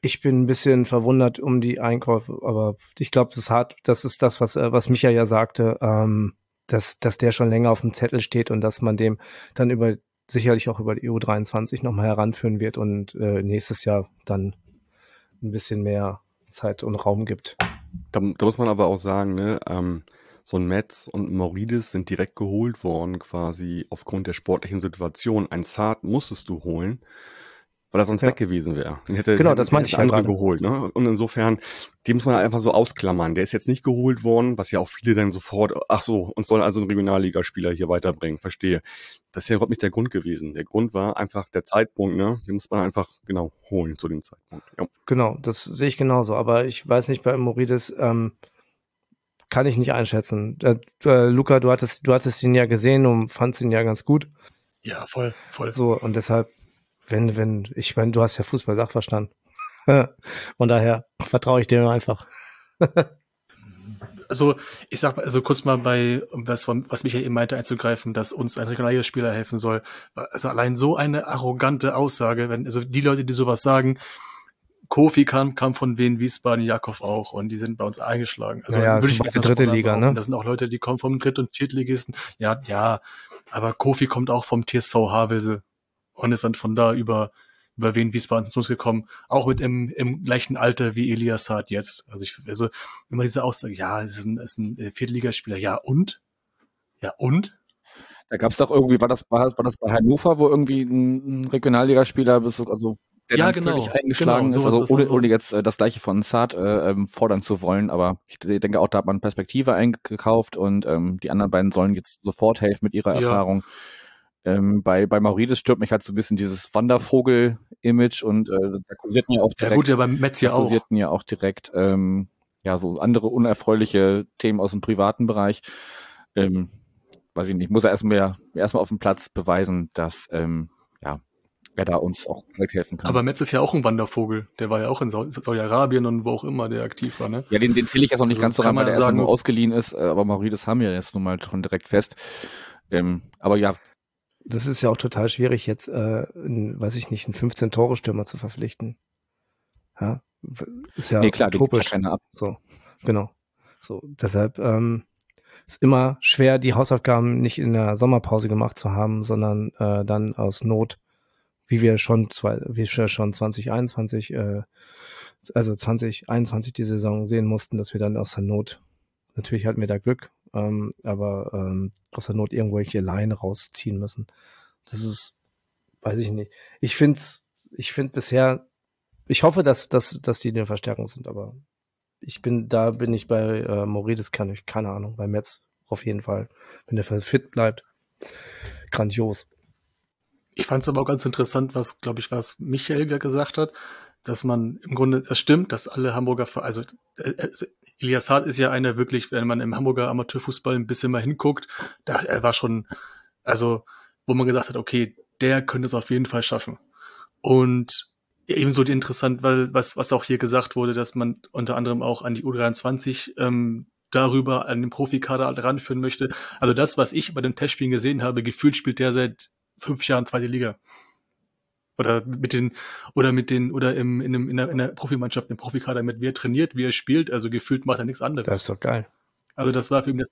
Ich bin ein bisschen verwundert um die Einkäufe, aber ich glaube, das hat, das ist das, was, äh, was Micha ja sagte. Ähm, dass, dass der schon länger auf dem Zettel steht und dass man dem dann über sicherlich auch über die EU23 nochmal heranführen wird und äh, nächstes Jahr dann ein bisschen mehr Zeit und Raum gibt. Da, da muss man aber auch sagen, ne, ähm, so ein Metz und Maurides sind direkt geholt worden, quasi aufgrund der sportlichen Situation. Ein Zart musstest du holen weil er sonst ja. weg gewesen wäre. Den hätte, genau, das meinte ich ja andere geholt. Ne? Und insofern, die muss man einfach so ausklammern. Der ist jetzt nicht geholt worden, was ja auch viele dann sofort, ach so, uns soll also ein Regionalligaspieler hier weiterbringen. Verstehe. Das ist ja überhaupt nicht der Grund gewesen. Der Grund war einfach der Zeitpunkt, ne? Den muss man einfach genau holen zu dem Zeitpunkt. Ja. Genau, das sehe ich genauso. Aber ich weiß nicht bei Moridis, ähm, kann ich nicht einschätzen. Äh, äh, Luca, du hattest, du hattest ihn ja gesehen und fandst ihn ja ganz gut. Ja, voll, voll. So, und deshalb wenn, wenn, ich meine, du hast ja Fußball-Sachverstand. Von daher vertraue ich dir einfach. also, ich sag mal, also kurz mal bei, um das, was Michael eben meinte, einzugreifen, dass uns ein regionaler Spieler helfen soll. Also allein so eine arrogante Aussage, wenn, also die Leute, die sowas sagen, Kofi kam, kam von Wien, Wiesbaden, Jakov auch und die sind bei uns eingeschlagen. Also ja, würde ich die dritte Liga, ne? Das sind auch Leute, die kommen vom Dritt- und Viertligisten. Ja, ja, aber Kofi kommt auch vom TSV Havelse und ist dann von da über über wen Wiesbaden zu uns gekommen, auch mit im, im gleichen Alter wie Elias hat jetzt. Also ich, also immer diese Aussage, ja, es ist ein, es ist ein äh, Viertligaspieler, ja und? Ja und? Da gab es doch irgendwie, war das, war, war das bei Hannover, wo irgendwie ein, ein Regionalligaspieler, also der ja, genau, völlig eingeschlagen genau, ist, also ohne, ohne jetzt äh, das gleiche von Saad äh, ähm, fordern zu wollen, aber ich denke auch, da hat man Perspektive eingekauft und ähm, die anderen beiden sollen jetzt sofort helfen mit ihrer ja. Erfahrung. Ähm, bei, bei Maurides stört mich halt so ein bisschen dieses Wandervogel-Image und äh, da kursierten ja auch direkt, ja, gut, ja beim Metz ja auch. kursierten ja auch direkt ähm, ja so andere unerfreuliche Themen aus dem privaten Bereich. Ähm, weiß ich nicht, muss er erstmal erstmal auf dem Platz beweisen, dass ähm, ja er da uns auch helfen kann. Aber Metz ist ja auch ein Wandervogel. Der war ja auch in Saudi-Arabien und wo auch immer der aktiv war, ne? Ja, den, den zähle ich jetzt noch nicht also ganz so rein, weil der sagen, nur ausgeliehen ist, äh, aber Maurides haben wir jetzt nun mal schon direkt fest. Ähm, aber ja, das ist ja auch total schwierig, jetzt, äh, einen, weiß ich nicht, einen 15-Tore-Stürmer zu verpflichten. Ja, ist ja nee, klar, utopisch. Ja ab. So, genau. So, deshalb ähm, ist immer schwer, die Hausaufgaben nicht in der Sommerpause gemacht zu haben, sondern äh, dann aus Not, wie wir schon zwei, wie wir schon 2021, äh, also 2021 die Saison sehen mussten, dass wir dann aus der Not, natürlich hatten wir da Glück, ähm, aber ähm, aus der Not irgendwelche Leine rausziehen müssen. Das ist, weiß ich nicht. Ich finde ich finde bisher, ich hoffe, dass, dass, dass die eine Verstärkung sind, aber ich bin, da bin ich bei äh, Morides, kann ich, keine Ahnung, bei Metz auf jeden Fall, wenn der fit bleibt. Grandios. Ich fand es aber auch ganz interessant, was, glaube ich, was Michael gesagt hat, dass man im Grunde, es stimmt, dass alle Hamburger, also, äh, also Elias Hart ist ja einer wirklich, wenn man im Hamburger Amateurfußball ein bisschen mal hinguckt, da, er war schon, also, wo man gesagt hat, okay, der könnte es auf jeden Fall schaffen. Und ebenso interessant, weil was, was auch hier gesagt wurde, dass man unter anderem auch an die U23 ähm, darüber an den Profikader ranführen möchte. Also das, was ich bei den Testspielen gesehen habe, gefühlt spielt der seit fünf Jahren zweite Liga oder mit den oder mit den oder im in, einem, in, der, in der Profimannschaft im Profikader mit wie er trainiert, wie er spielt, also gefühlt macht er nichts anderes. Das ist doch geil. Also das war für ihn das,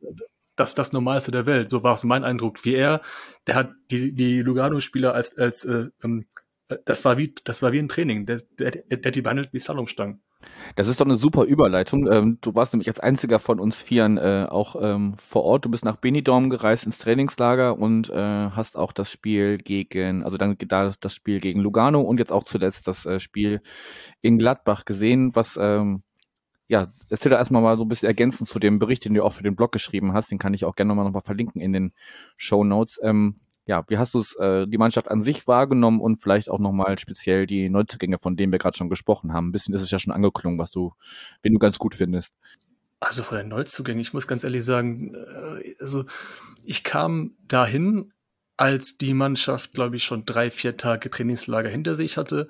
das, das Normalste der Welt. So war es mein Eindruck. Wie er, der hat die, die Lugano-Spieler als, als äh, ähm, das war wie, das war wie ein Training. Der, der, der hat die behandelt wie Slalomstangen. Das ist doch eine super Überleitung. Ähm, du warst nämlich als einziger von uns Vieren äh, auch ähm, vor Ort. Du bist nach Benidorm gereist ins Trainingslager und äh, hast auch das Spiel gegen, also dann da das Spiel gegen Lugano und jetzt auch zuletzt das äh, Spiel in Gladbach gesehen. Was, ähm, ja, erzähl da erstmal mal so ein bisschen ergänzend zu dem Bericht, den du auch für den Blog geschrieben hast. Den kann ich auch gerne nochmal noch mal verlinken in den Show Notes. Ähm, ja, wie hast du es, äh, die Mannschaft an sich wahrgenommen und vielleicht auch nochmal speziell die Neuzugänge, von denen wir gerade schon gesprochen haben? Ein bisschen ist es ja schon angeklungen, was du, wenn du ganz gut findest. Also von den Neuzugängen, ich muss ganz ehrlich sagen, äh, also ich kam dahin, als die Mannschaft, glaube ich, schon drei, vier Tage Trainingslager hinter sich hatte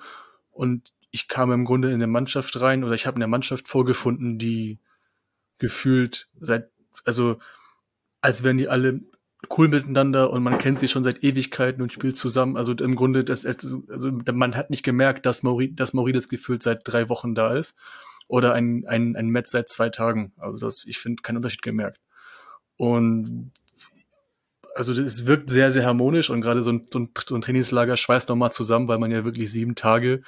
und ich kam im Grunde in eine Mannschaft rein oder ich habe eine Mannschaft vorgefunden, die gefühlt seit, also als wären die alle cool miteinander und man kennt sie schon seit Ewigkeiten und spielt zusammen. Also im Grunde, das, also man hat nicht gemerkt, dass Mauri, dass Maurides gefühlt seit drei Wochen da ist oder ein, ein, ein Metz seit zwei Tagen. Also das, ich finde, keinen Unterschied gemerkt. Und also es wirkt sehr, sehr harmonisch und gerade so ein, so ein, so ein Trainingslager schweißt nochmal zusammen, weil man ja wirklich sieben Tage,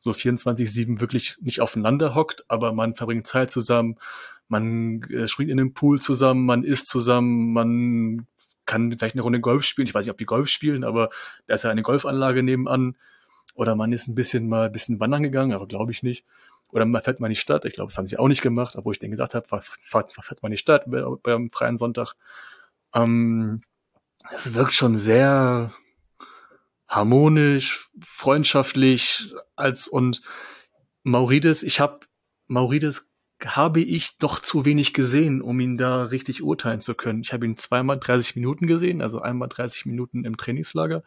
so 24-7 wirklich nicht aufeinander hockt, aber man verbringt Zeit zusammen, man äh, springt in den Pool zusammen, man isst zusammen, man kann vielleicht eine Runde Golf spielen. Ich weiß nicht, ob die Golf spielen, aber da ist ja eine Golfanlage nebenan. Oder man ist ein bisschen mal ein bisschen wandern gegangen, aber glaube ich nicht. Oder man fährt mal in die Stadt. Ich glaube, das haben sie auch nicht gemacht, obwohl ich denen gesagt habe, fahrt, fährt mal in die Stadt beim freien Sonntag. Ähm, es wirkt schon sehr harmonisch, freundschaftlich als und Maurides, ich habe Maurides habe ich doch zu wenig gesehen, um ihn da richtig urteilen zu können. Ich habe ihn zweimal 30 Minuten gesehen, also einmal 30 Minuten im Trainingslager.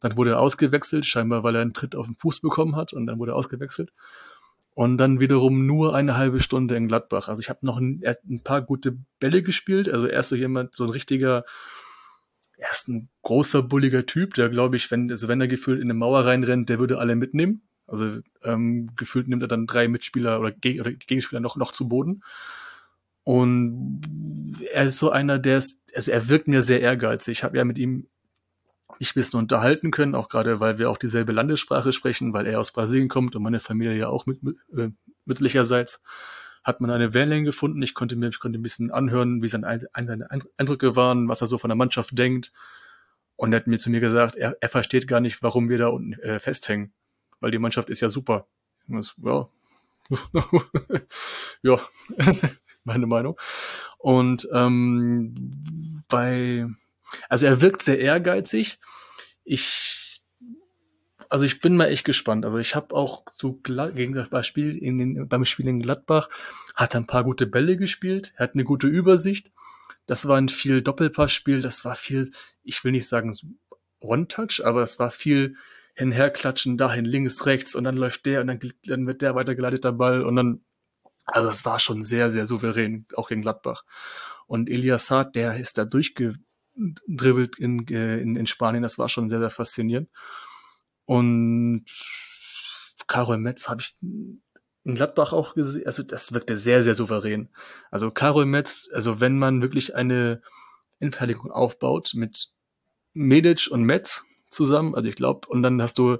Dann wurde er ausgewechselt, scheinbar weil er einen Tritt auf den Fuß bekommen hat und dann wurde er ausgewechselt. Und dann wiederum nur eine halbe Stunde in Gladbach. Also ich habe noch ein, ein, paar gute Bälle gespielt. Also er ist so jemand, so ein richtiger, er ist ein großer, bulliger Typ, der glaube ich, wenn, also wenn er gefühlt in eine Mauer reinrennt, der würde alle mitnehmen. Also ähm, gefühlt nimmt er dann drei Mitspieler oder, Geg oder Gegenspieler noch, noch zu Boden. Und er ist so einer, der ist, also er wirkt mir sehr ehrgeizig. Ich habe ja mit ihm mich ein bisschen unterhalten können, auch gerade, weil wir auch dieselbe Landessprache sprechen, weil er aus Brasilien kommt und meine Familie ja auch mit, äh, mütterlicherseits hat man eine Wellenlänge gefunden. Ich konnte mir, ich konnte ein bisschen anhören, wie seine, seine Eindrücke waren, was er so von der Mannschaft denkt. Und er hat mir zu mir gesagt, er, er versteht gar nicht, warum wir da unten äh, festhängen weil die Mannschaft ist ja super. Das, ja, ja, meine Meinung. Und ähm, bei, also er wirkt sehr ehrgeizig. Ich, also ich bin mal echt gespannt. Also ich habe auch so gegen das Beispiel in den, beim Spiel in Gladbach hat er ein paar gute Bälle gespielt, er hat eine gute Übersicht. Das war ein viel Doppelpassspiel, das war viel, ich will nicht sagen One-Touch, aber es war viel hinherklatschen, dahin links, rechts und dann läuft der und dann, dann wird der weitergeleitet der Ball und dann, also es war schon sehr, sehr souverän, auch gegen Gladbach. Und Elias Saad, der ist da durchgedribbelt in, äh, in, in Spanien, das war schon sehr, sehr faszinierend. Und Karol Metz habe ich in Gladbach auch gesehen, also das wirkte sehr, sehr souverän. Also Karol Metz, also wenn man wirklich eine Endfertigung aufbaut mit Medic und Metz, zusammen. Also ich glaube, und dann hast du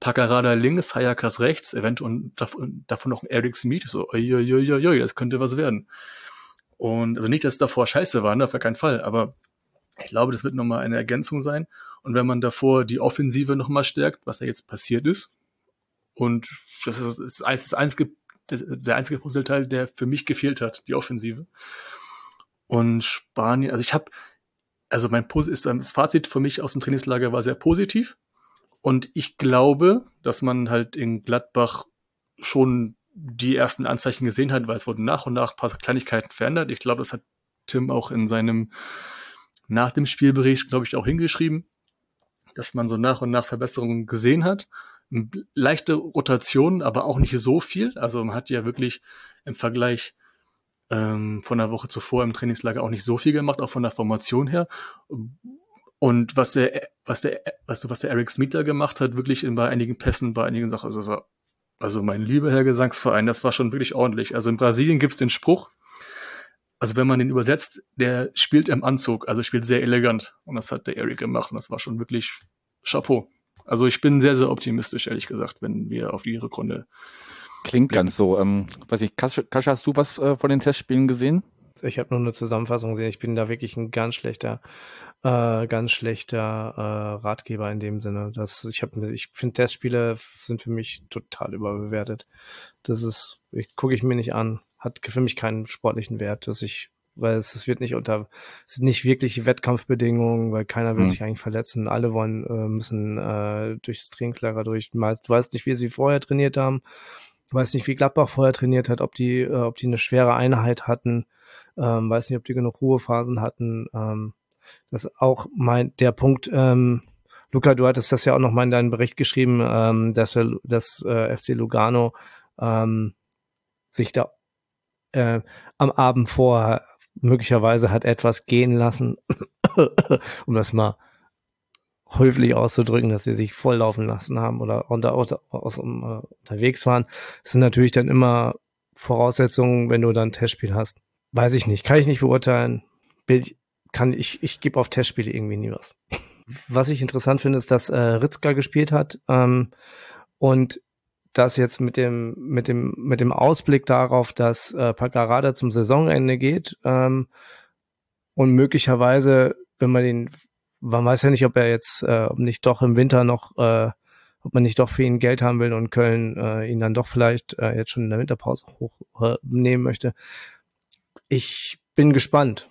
Paccarada links, Hayakas rechts, eventuell davon, davon noch Eric Smith. So, oi, das könnte was werden. Und also nicht, dass es davor scheiße war, ne, auf keinen Fall, aber ich glaube, das wird nochmal eine Ergänzung sein. Und wenn man davor die Offensive nochmal stärkt, was ja jetzt passiert ist, und das ist das, das einzige, das, der einzige Puzzleteil, der für mich gefehlt hat, die Offensive. Und Spanien, also ich habe also mein ist das Fazit für mich aus dem Trainingslager war sehr positiv. Und ich glaube, dass man halt in Gladbach schon die ersten Anzeichen gesehen hat, weil es wurden nach und nach ein paar Kleinigkeiten verändert. Ich glaube, das hat Tim auch in seinem nach dem Spielbericht, glaube ich, auch hingeschrieben, dass man so nach und nach Verbesserungen gesehen hat. Leichte Rotation, aber auch nicht so viel. Also man hat ja wirklich im Vergleich ähm, von der Woche zuvor im Trainingslager auch nicht so viel gemacht, auch von der Formation her. Und was der, was der, weißt du, was der Eric Smith da gemacht hat, wirklich in, bei einigen Pässen, bei einigen Sachen, also, war, also mein lieber Herr Gesangsverein, das war schon wirklich ordentlich. Also in Brasilien gibt's den Spruch, also wenn man den übersetzt, der spielt im Anzug, also spielt sehr elegant. Und das hat der Eric gemacht und das war schon wirklich Chapeau. Also ich bin sehr, sehr optimistisch, ehrlich gesagt, wenn wir auf die Rückrunde. Klingt ganz so. Ähm, weiß ich, Kascha, hast du was äh, von den Testspielen gesehen? Ich habe nur eine Zusammenfassung gesehen. Ich bin da wirklich ein ganz schlechter, äh, ganz schlechter äh, Ratgeber in dem Sinne. Das, ich habe, ich finde Testspiele sind für mich total überbewertet. Das ist, gucke ich mir nicht an. Hat für mich keinen sportlichen Wert, dass ich weil es, es wird nicht unter, es sind nicht wirklich Wettkampfbedingungen, weil keiner will mhm. sich eigentlich verletzen. Alle wollen, äh, müssen äh, durchs Trainingslager durch. Du weißt nicht, wie sie vorher trainiert haben. Du weißt nicht, wie Gladbach vorher trainiert hat, ob die, äh, ob die eine schwere Einheit hatten. Ähm, weiß nicht, ob die genug Ruhephasen hatten. Ähm, das ist auch mein, der Punkt, ähm, Luca, du hattest das ja auch noch mal in deinem Bericht geschrieben, ähm, dass, er, dass äh, FC Lugano ähm, sich da äh, am Abend vorher möglicherweise hat etwas gehen lassen, um das mal höflich auszudrücken, dass sie sich volllaufen lassen haben oder unter, aus, aus, um, uh, unterwegs waren. Das sind natürlich dann immer Voraussetzungen, wenn du dann ein Testspiel hast. Weiß ich nicht, kann ich nicht beurteilen. Bild, kann ich, ich gebe auf Testspiele irgendwie nie was. Was ich interessant finde, ist, dass äh, Ritzka gespielt hat ähm, und das jetzt mit dem, mit dem, mit dem Ausblick darauf, dass äh, Paccarada zum Saisonende geht ähm, und möglicherweise, wenn man den, man weiß ja nicht, ob er jetzt, äh, ob nicht doch im Winter noch, äh, ob man nicht doch für ihn Geld haben will und Köln äh, ihn dann doch vielleicht äh, jetzt schon in der Winterpause hochnehmen äh, möchte. Ich bin gespannt.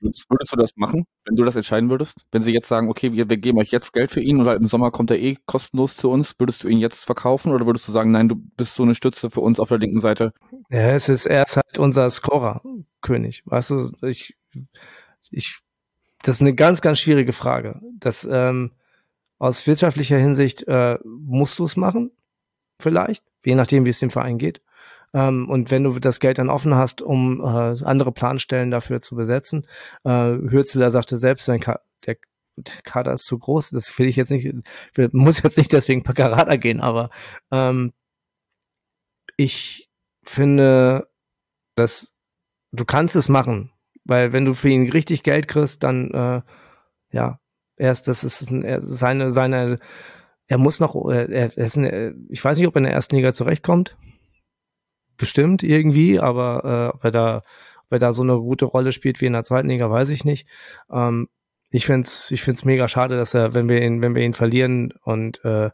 Würdest, würdest, du das machen, wenn du das entscheiden würdest? Wenn sie jetzt sagen, okay, wir, wir geben euch jetzt Geld für ihn oder im Sommer kommt er eh kostenlos zu uns, würdest du ihn jetzt verkaufen oder würdest du sagen, nein, du bist so eine Stütze für uns auf der linken Seite? Ja, es ist, er ist halt unser Scorer-König. Weißt du, ich, ich, das ist eine ganz, ganz schwierige Frage. Das, ähm, aus wirtschaftlicher Hinsicht äh, musst du es machen, vielleicht, je nachdem, wie es dem Verein geht. Ähm, und wenn du das Geld dann offen hast, um äh, andere Planstellen dafür zu besetzen, äh, Hürzeler sagte selbst, sein Ka der, der Kader ist zu groß, das will ich jetzt nicht, muss jetzt nicht deswegen Paccarada gehen, aber ähm, ich finde, dass du kannst es machen, weil wenn du für ihn richtig Geld kriegst, dann äh, ja, erst das ist ein, er, seine seine er muss noch er, er ist eine, ich weiß nicht, ob er in der ersten Liga zurechtkommt bestimmt irgendwie, aber äh, ob er da, ob er da so eine gute Rolle spielt wie in der zweiten Liga, weiß ich nicht. Ähm, ich find's, ich find's mega schade, dass er, wenn wir ihn, wenn wir ihn verlieren und äh,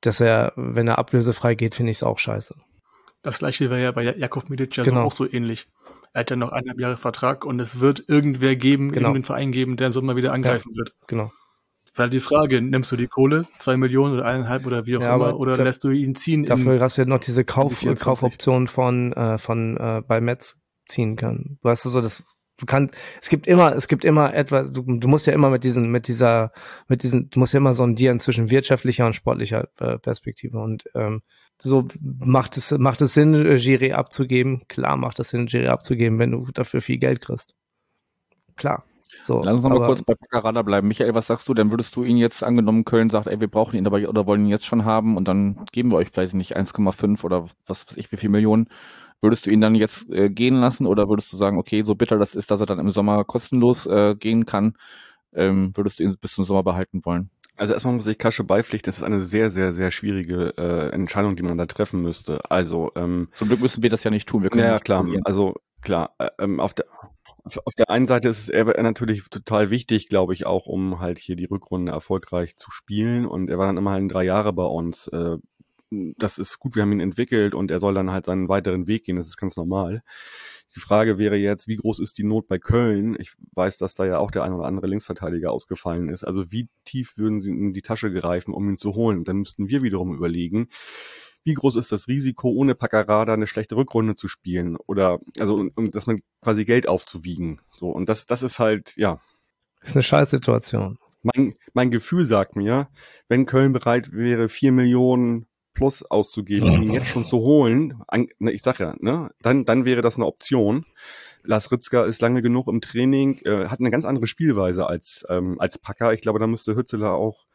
dass er, wenn er ablösefrei geht, finde ich es auch scheiße. Das gleiche wäre ja bei Jakov Milic ja genau. so auch so ähnlich. Er hat ja noch eineinhalb Jahre Vertrag und es wird irgendwer geben, genau. irgendeinen Verein geben, der so mal wieder angreifen ja, wird. Genau. Das ist halt die Frage, nimmst du die Kohle, zwei Millionen oder eineinhalb oder wie auch ja, immer, oder da, lässt du ihn ziehen? Dafür hast du ja noch diese Kauf, Kaufoption von, äh, von äh, bei Metz ziehen können. Du hast so das, du kannst, es gibt immer, es gibt immer etwas, du, du musst ja immer mit diesen, mit dieser, mit diesen, du musst ja immer sondieren zwischen wirtschaftlicher und sportlicher äh, Perspektive und ähm, so macht es, macht es Sinn, äh, Giri abzugeben. Klar macht es Sinn, Giri abzugeben, wenn du dafür viel Geld kriegst. Klar. So, Lass uns nochmal kurz bei Paccarada bleiben. Michael, was sagst du? Dann würdest du ihn jetzt angenommen, Köln sagt, ey, wir brauchen ihn aber oder wollen ihn jetzt schon haben und dann geben wir euch vielleicht nicht 1,5 oder was weiß ich, wie viel Millionen. Würdest du ihn dann jetzt äh, gehen lassen oder würdest du sagen, okay, so bitter das ist, dass er dann im Sommer kostenlos äh, gehen kann, ähm, würdest du ihn bis zum Sommer behalten wollen? Also erstmal muss ich Kasche beipflichten, das ist eine sehr, sehr, sehr schwierige äh, Entscheidung, die man da treffen müsste. Also ähm, zum Glück müssen wir das ja nicht tun. Wir können ja klar. Also klar, äh, ähm, auf der auf der einen Seite ist es er natürlich total wichtig, glaube ich, auch um halt hier die Rückrunde erfolgreich zu spielen. Und er war dann immer halt drei Jahre bei uns. Äh, das ist gut, wir haben ihn entwickelt und er soll dann halt seinen weiteren Weg gehen. Das ist ganz normal. Die Frage wäre jetzt, wie groß ist die Not bei Köln? Ich weiß, dass da ja auch der ein oder andere Linksverteidiger ausgefallen ist. Also wie tief würden sie in die Tasche greifen, um ihn zu holen? Und dann müssten wir wiederum überlegen, wie groß ist das Risiko, ohne Paccarada eine schlechte Rückrunde zu spielen oder also um, dass man quasi Geld aufzuwiegen. So und das das ist halt ja. Das ist eine Scheißsituation. Mein, mein Gefühl sagt mir, wenn Köln bereit wäre, vier Millionen plus auszugeben, ihn jetzt schon zu holen, an, ne, ich sag ja, ne, dann, dann wäre das eine Option. Lars Ritzka ist lange genug im Training, äh, hat eine ganz andere Spielweise als, ähm, als Packer. Ich glaube, da müsste Hützeler auch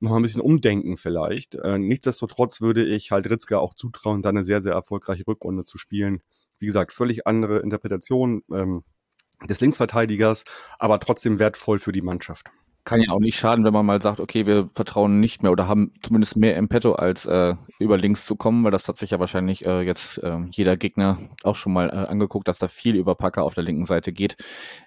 noch ein bisschen umdenken vielleicht. Äh, nichtsdestotrotz würde ich halt Ritzka auch zutrauen, da eine sehr, sehr erfolgreiche Rückrunde zu spielen. Wie gesagt, völlig andere Interpretation ähm, des Linksverteidigers, aber trotzdem wertvoll für die Mannschaft. Kann ja auch nicht schaden, wenn man mal sagt, okay, wir vertrauen nicht mehr oder haben zumindest mehr im Petto, als äh, über links zu kommen, weil das hat sich ja wahrscheinlich äh, jetzt äh, jeder Gegner auch schon mal äh, angeguckt, dass da viel über Packer auf der linken Seite geht.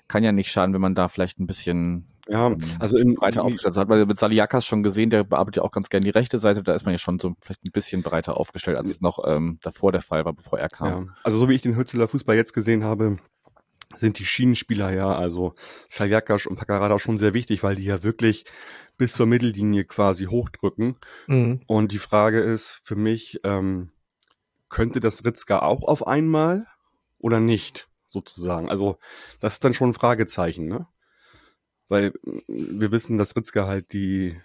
Kann ja nicht schaden, wenn man da vielleicht ein bisschen ja, ähm, also in, breiter aufgestellt hat. Weil mit Saliakas schon gesehen, der bearbeitet ja auch ganz gerne die rechte Seite. Da ist man ja schon so vielleicht ein bisschen breiter aufgestellt, als es noch ähm, davor der Fall war, bevor er kam. Ja. Also so wie ich den Hützeler Fußball jetzt gesehen habe, sind die Schienenspieler ja, also Saljakas und Pakarada schon sehr wichtig, weil die ja wirklich bis zur Mittellinie quasi hochdrücken. Mhm. Und die Frage ist für mich, ähm, könnte das Ritzka auch auf einmal oder nicht, sozusagen? Also das ist dann schon ein Fragezeichen, ne? Weil mm, wir wissen, dass Ritzka halt die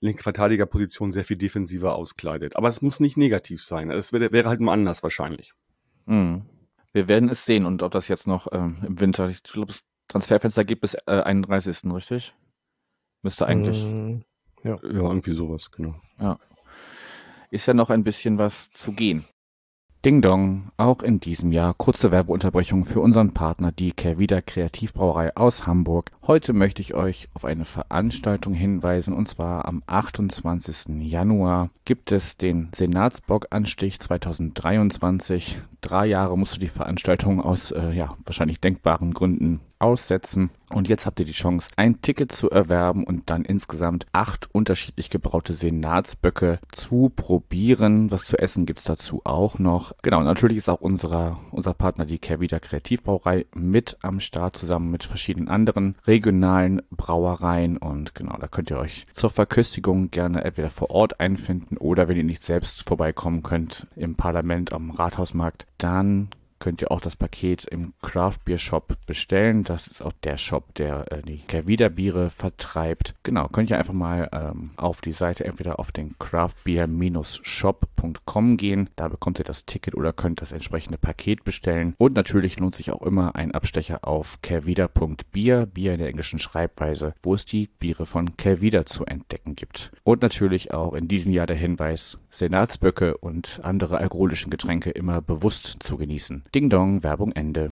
linke Verteidigerposition sehr viel defensiver auskleidet. Aber es muss nicht negativ sein. Es wäre, wäre halt nur anders wahrscheinlich. Mhm. Wir werden es sehen und ob das jetzt noch ähm, im Winter, ich glaube, das Transferfenster geht bis äh, 31. richtig? Müsste eigentlich. Mm, ja. ja, irgendwie sowas, genau. Ja. Ist ja noch ein bisschen was zu gehen. Ding Dong, auch in diesem Jahr kurze Werbeunterbrechung für unseren Partner, die Kervida Kreativbrauerei aus Hamburg. Heute möchte ich euch auf eine Veranstaltung hinweisen und zwar am 28. Januar gibt es den Senatsbock-Anstich 2023. Drei Jahre musste die Veranstaltung aus äh, ja, wahrscheinlich denkbaren Gründen aussetzen. Und jetzt habt ihr die Chance, ein Ticket zu erwerben und dann insgesamt acht unterschiedlich gebraute Senatsböcke zu probieren. Was zu essen gibt's dazu auch noch. Genau, natürlich ist auch unser, unser Partner, die Kervida Kreativbrauerei, mit am Start zusammen mit verschiedenen anderen regionalen Brauereien. Und genau, da könnt ihr euch zur Verköstigung gerne entweder vor Ort einfinden oder wenn ihr nicht selbst vorbeikommen könnt im Parlament am Rathausmarkt, dann könnt ihr auch das Paket im Craft Beer Shop bestellen. Das ist auch der Shop, der äh, die Kervida Biere vertreibt. Genau, könnt ihr einfach mal ähm, auf die Seite entweder auf den craftbeer-shop.com gehen. Da bekommt ihr das Ticket oder könnt das entsprechende Paket bestellen. Und natürlich lohnt sich auch immer ein Abstecher auf kervida.bier, Bier in der englischen Schreibweise, wo es die Biere von Kervida zu entdecken gibt. Und natürlich auch in diesem Jahr der Hinweis, Senatsböcke und andere alkoholischen Getränke immer bewusst zu genießen. Ding Dong, Werbung Ende.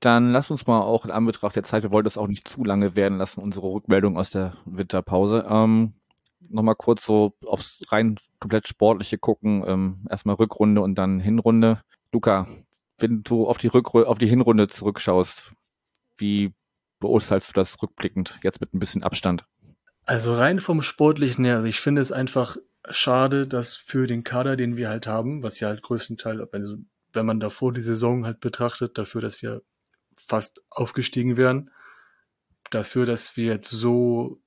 Dann lass uns mal auch in Anbetracht der Zeit, wir wollen das auch nicht zu lange werden lassen, unsere Rückmeldung aus der Winterpause. Ähm, Nochmal kurz so aufs rein komplett sportliche gucken. Ähm, erstmal Rückrunde und dann Hinrunde. Luca, wenn du auf die Rückrunde, auf die Hinrunde zurückschaust, wie beurteilst du das rückblickend, jetzt mit ein bisschen Abstand? Also rein vom Sportlichen her, also ich finde es einfach schade, dass für den Kader, den wir halt haben, was ja halt größtenteils, also wenn man davor die Saison halt betrachtet, dafür, dass wir fast aufgestiegen wären, dafür, dass wir jetzt so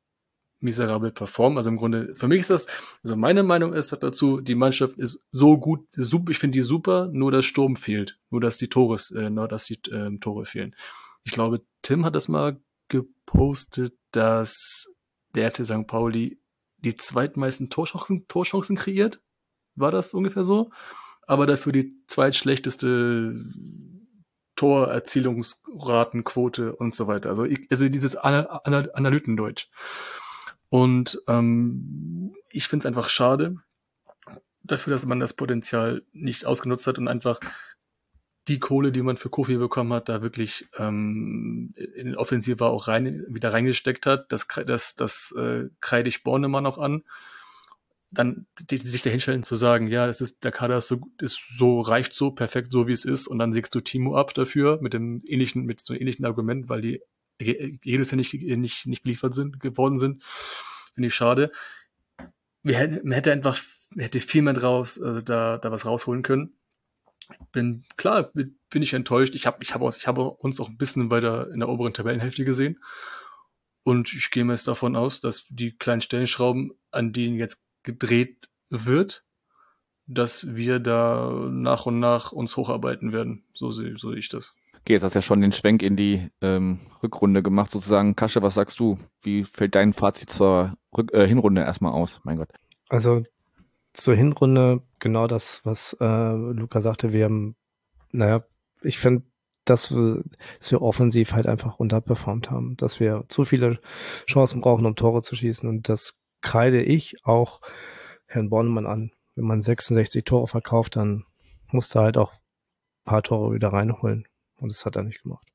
miserabel performen. Also im Grunde, für mich ist das, also meine Meinung ist dazu, die Mannschaft ist so gut, super, ich finde die super, nur das Sturm fehlt, nur dass die Tore, äh, nur dass die äh, Tore fehlen. Ich glaube, Tim hat das mal gepostet, dass der FC St. Pauli die zweitmeisten Torchancen, Torchancen kreiert. War das ungefähr so? Aber dafür die zweitschlechteste Torerzielungsratenquote und so weiter. Also, ich, also dieses Ana Ana Analytendeutsch. Und ähm, ich finde es einfach schade dafür, dass man das Potenzial nicht ausgenutzt hat und einfach die Kohle, die man für Kofi bekommen hat, da wirklich ähm, in den Offensiva auch rein, wieder reingesteckt hat. Das, das, das äh, kreide ich Bornemann auch an dann die, sich dahinstellen zu sagen, ja, das ist, der Kader ist so, ist so, reicht so, perfekt so, wie es ist, und dann sägst du Timo ab dafür, mit dem ähnlichen, mit so einem ähnlichen Argument, weil die jedes Jahr nicht, nicht, nicht geliefert sind, geworden sind. Finde ich schade. Wir hätten, man hätte einfach, hätte viel mehr draus, also da, da was rausholen können. Bin, klar, bin ich enttäuscht. Ich habe, ich habe ich habe uns auch ein bisschen weiter in der oberen Tabellenhälfte gesehen. Und ich gehe mir jetzt davon aus, dass die kleinen Stellenschrauben, an denen jetzt gedreht wird, dass wir da nach und nach uns hocharbeiten werden. So sehe so ich das. Okay, jetzt hast du ja schon den Schwenk in die ähm, Rückrunde gemacht, sozusagen. Kasche, was sagst du? Wie fällt dein Fazit zur Rück äh, Hinrunde erstmal aus? Mein Gott. Also zur Hinrunde genau das, was äh, Luca sagte. Wir haben, naja, ich finde, dass wir, dass wir offensiv halt einfach unterperformt haben, dass wir zu viele Chancen brauchen, um Tore zu schießen und das kreide ich auch Herrn Bornemann an. Wenn man 66 Tore verkauft, dann muss er halt auch ein paar Tore wieder reinholen. Und das hat er nicht gemacht.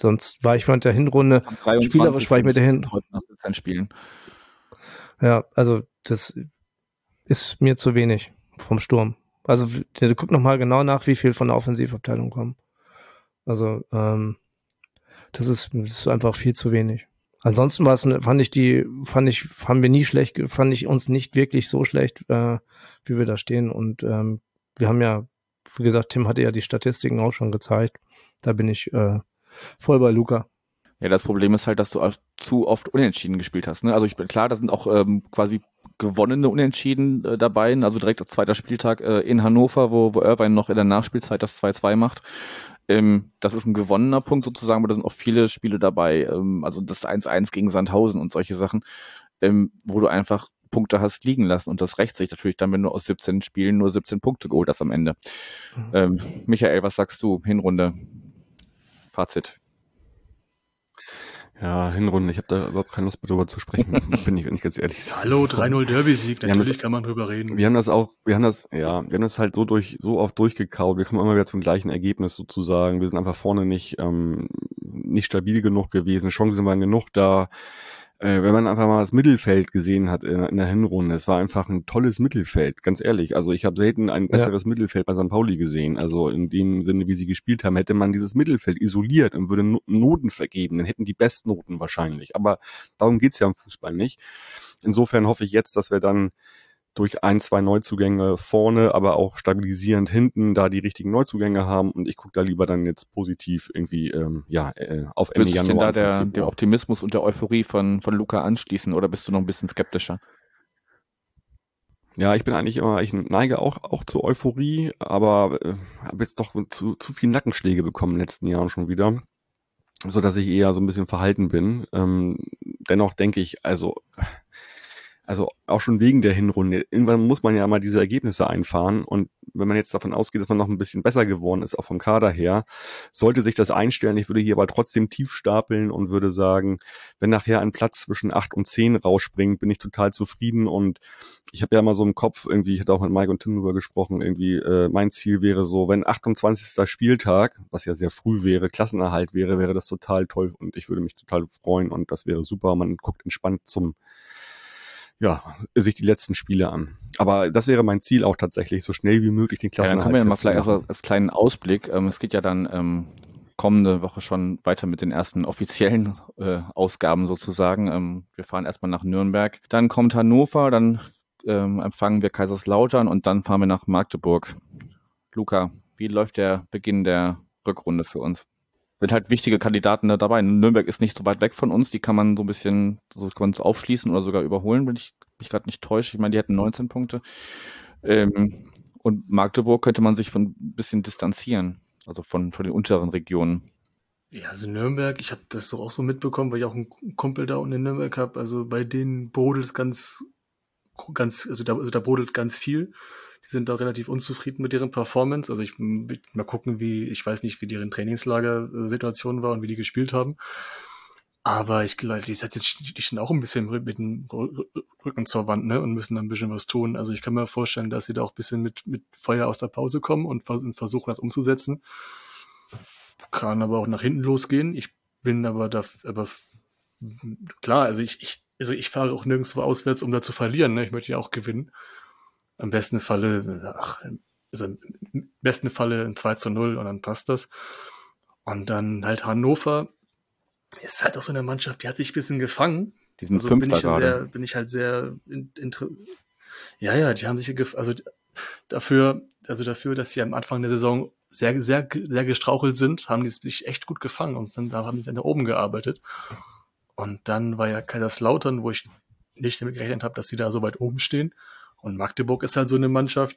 Sonst war ich mit der Hinrunde, spielerisch war ich mit der Hinrunde. 17 Spielen. Ja, also das ist mir zu wenig vom Sturm. Also guck noch mal genau nach, wie viel von der Offensivabteilung kommen. Also ähm, das ist, das ist einfach viel zu wenig. Ansonsten war es, fand ich die, fand ich, fanden wir nie schlecht, fand ich uns nicht wirklich so schlecht, äh, wie wir da stehen. Und ähm, wir haben ja, wie gesagt, Tim hatte ja die Statistiken auch schon gezeigt. Da bin ich äh, voll bei Luca. Ja, das Problem ist halt, dass du zu oft unentschieden gespielt hast. Ne? Also ich bin klar, da sind auch ähm, quasi gewonnene Unentschieden äh, dabei. Also direkt als zweiter Spieltag äh, in Hannover, wo, wo Irvine noch in der Nachspielzeit das 2-2 macht. Ähm, das ist ein gewonnener Punkt sozusagen, aber da sind auch viele Spiele dabei. Ähm, also das 1-1 gegen Sandhausen und solche Sachen, ähm, wo du einfach Punkte hast liegen lassen. Und das rächt sich natürlich dann, wenn du aus 17 Spielen nur 17 Punkte geholt hast am Ende. Mhm. Ähm, Michael, was sagst du? Hinrunde. Fazit. Ja, Hinrunde, ich habe da überhaupt keine Lust darüber zu sprechen, bin ich, wenn ich ganz ehrlich sage. Hallo, 3-0 Derby-Sieg, natürlich das, kann man drüber reden. Wir haben das auch, wir haben das, ja, wir haben das halt so durch, so oft durchgekaut, wir kommen immer wieder zum gleichen Ergebnis sozusagen. Wir sind einfach vorne nicht, ähm, nicht stabil genug gewesen, Chancen waren genug da äh, wenn man einfach mal das Mittelfeld gesehen hat in, in, der Hinrunde, es war einfach ein tolles Mittelfeld, ganz ehrlich. Also ich habe selten ein besseres ja. Mittelfeld bei St. Pauli gesehen. Also in dem Sinne, wie sie gespielt haben, hätte man dieses Mittelfeld isoliert und würde Noten vergeben, dann hätten die Bestnoten wahrscheinlich. Aber darum geht's ja im Fußball nicht. Insofern hoffe ich jetzt, dass wir dann durch ein, zwei Neuzugänge vorne, aber auch stabilisierend hinten, da die richtigen Neuzugänge haben und ich gucke da lieber dann jetzt positiv irgendwie ähm, ja äh, auf Ende Januar. Denn da der, der Optimismus und der Euphorie von, von Luca anschließen oder bist du noch ein bisschen skeptischer? Ja, ich bin eigentlich immer, ich neige auch, auch zur Euphorie, aber äh, habe jetzt doch zu, zu viel Nackenschläge bekommen in den letzten Jahren schon wieder, so dass ich eher so ein bisschen verhalten bin. Ähm, dennoch denke ich, also also auch schon wegen der Hinrunde. Irgendwann muss man ja mal diese Ergebnisse einfahren. Und wenn man jetzt davon ausgeht, dass man noch ein bisschen besser geworden ist, auch vom Kader her, sollte sich das einstellen. Ich würde hier aber trotzdem tief stapeln und würde sagen, wenn nachher ein Platz zwischen acht und zehn rausspringt, bin ich total zufrieden. Und ich habe ja mal so im Kopf, irgendwie, ich hatte auch mit Mike und Tim darüber gesprochen, irgendwie, äh, mein Ziel wäre so, wenn 28. Spieltag, was ja sehr früh wäre, Klassenerhalt wäre, wäre das total toll und ich würde mich total freuen und das wäre super. Man guckt entspannt zum ja, sich die letzten Spiele an. Aber das wäre mein Ziel auch tatsächlich, so schnell wie möglich den Klassenerhalt Ja, dann kommen wir mal vielleicht also als kleinen Ausblick. Ähm, es geht ja dann ähm, kommende Woche schon weiter mit den ersten offiziellen äh, Ausgaben sozusagen. Ähm, wir fahren erstmal nach Nürnberg. Dann kommt Hannover, dann ähm, empfangen wir Kaiserslautern und dann fahren wir nach Magdeburg. Luca, wie läuft der Beginn der Rückrunde für uns? Sind halt wichtige Kandidaten da dabei. Nürnberg ist nicht so weit weg von uns, die kann man so ein bisschen, so kann man aufschließen oder sogar überholen, wenn ich mich gerade nicht täusche. Ich meine, die hätten 19 Punkte. Ähm, und Magdeburg könnte man sich von ein bisschen distanzieren, also von, von den unteren Regionen. Ja, also Nürnberg, ich habe das so auch so mitbekommen, weil ich auch einen Kumpel da unten in Nürnberg habe. Also bei denen brodelt es ganz, ganz, also da, also da brodelt ganz viel. Die sind da relativ unzufrieden mit deren Performance. Also ich mal gucken, wie, ich weiß nicht, wie deren Trainingslager-Situation war und wie die gespielt haben. Aber ich glaube, die, die stehen auch ein bisschen mit dem Rücken zur Wand, ne, und müssen dann ein bisschen was tun. Also ich kann mir vorstellen, dass sie da auch ein bisschen mit, mit Feuer aus der Pause kommen und, versuchen, das umzusetzen. Kann aber auch nach hinten losgehen. Ich bin aber da, aber klar, also ich, ich, also ich fahre auch nirgendwo auswärts, um da zu verlieren, ne? Ich möchte ja auch gewinnen. Im besten Falle, ach, also im besten Falle ein 2 zu 0 und dann passt das. Und dann halt Hannover ist halt auch so eine Mannschaft, die hat sich ein bisschen gefangen. Die sind also bin ich, sehr, bin ich halt sehr ja, ja, die haben sich also dafür, also dafür, dass sie am Anfang der Saison sehr, sehr, sehr gestrauchelt sind, haben die sich echt gut gefangen und sind, da haben sie dann da oben gearbeitet. Und dann war ja Kaiserslautern, wo ich nicht damit gerechnet habe, dass sie da so weit oben stehen. Und Magdeburg ist halt so eine Mannschaft,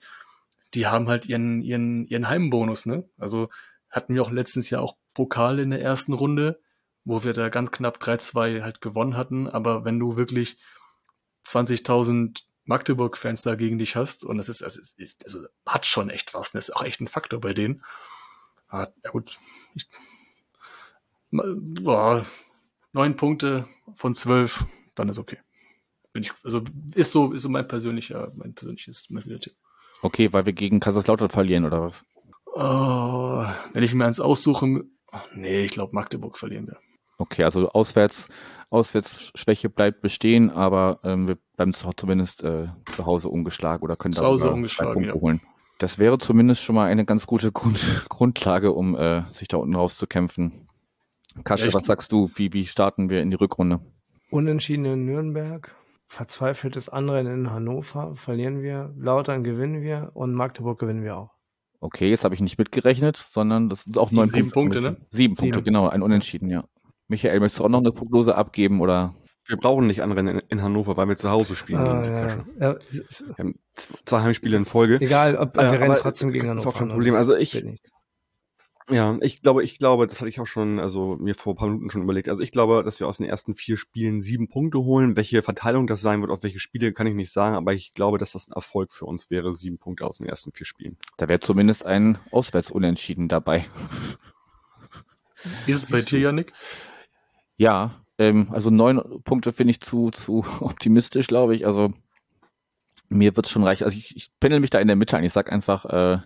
die haben halt ihren, ihren, ihren Heimbonus, ne? Also hatten wir auch letztens ja auch Pokal in der ersten Runde, wo wir da ganz knapp 3-2 halt gewonnen hatten. Aber wenn du wirklich 20.000 Magdeburg-Fans da gegen dich hast, und das ist, also, also hat schon echt was, das ist auch echt ein Faktor bei denen. Ah, ja gut, ich, boah, neun Punkte von zwölf, dann ist okay bin ich, also ist so, ist so mein persönlicher, mein persönliches mein Tipp. Okay, weil wir gegen Kaiserslautern verlieren, oder was? Oh, wenn ich mir eins aussuche, nee, ich glaube Magdeburg verlieren wir. Okay, also auswärts, Auswärtsschwäche bleibt bestehen, aber ähm, wir bleiben zumindest äh, zu Hause ungeschlagen oder können Zu Hause drei ungeschlagen, Punkte ja. holen. Das wäre zumindest schon mal eine ganz gute Grund, Grundlage, um äh, sich da unten rauszukämpfen. Kasche, Ja, was sagst du? Wie, wie starten wir in die Rückrunde? Unentschieden in Nürnberg, verzweifeltes Anrennen in Hannover, verlieren wir, Lautern gewinnen wir und Magdeburg gewinnen wir auch. Okay, jetzt habe ich nicht mitgerechnet, sondern das sind auch Sieben- neun sieben Punkte. Punkte, ne? Sieben Punkte, Sieben. genau, ein Unentschieden, ja. Michael, möchtest du auch noch eine Prognose abgeben oder? Wir brauchen nicht anrennen in, in Hannover, weil wir zu Hause spielen. Ah, gegen die ja, ja. ist, Wir haben zwei Heimspiele in Folge. egal, ob, Äh, wir rennen trotzdem gegen ist Hannover. auch kein? Problem. Das Also ich-. Ja, ich glaube, ich glaube, das hatte ich auch schon, also mir vor ein paar Minuten schon überlegt. Also ich glaube, dass wir aus den ersten vier Spielen sieben Punkte holen. Welche Verteilung das sein wird, auf welche Spiele, kann ich nicht sagen, aber ich glaube, dass das ein Erfolg für uns wäre, sieben Punkte aus den ersten vier Spielen. Da wäre zumindest ein Auswärtsunentschieden dabei. Ist es bei dir, Janik? Ja, ähm, also neun Punkte finde ich zu, zu optimistisch, glaube ich. Also mir wird's schon reichen. Also ich, ich pendel mich da in der Mitte ein. Ich sag einfach äh,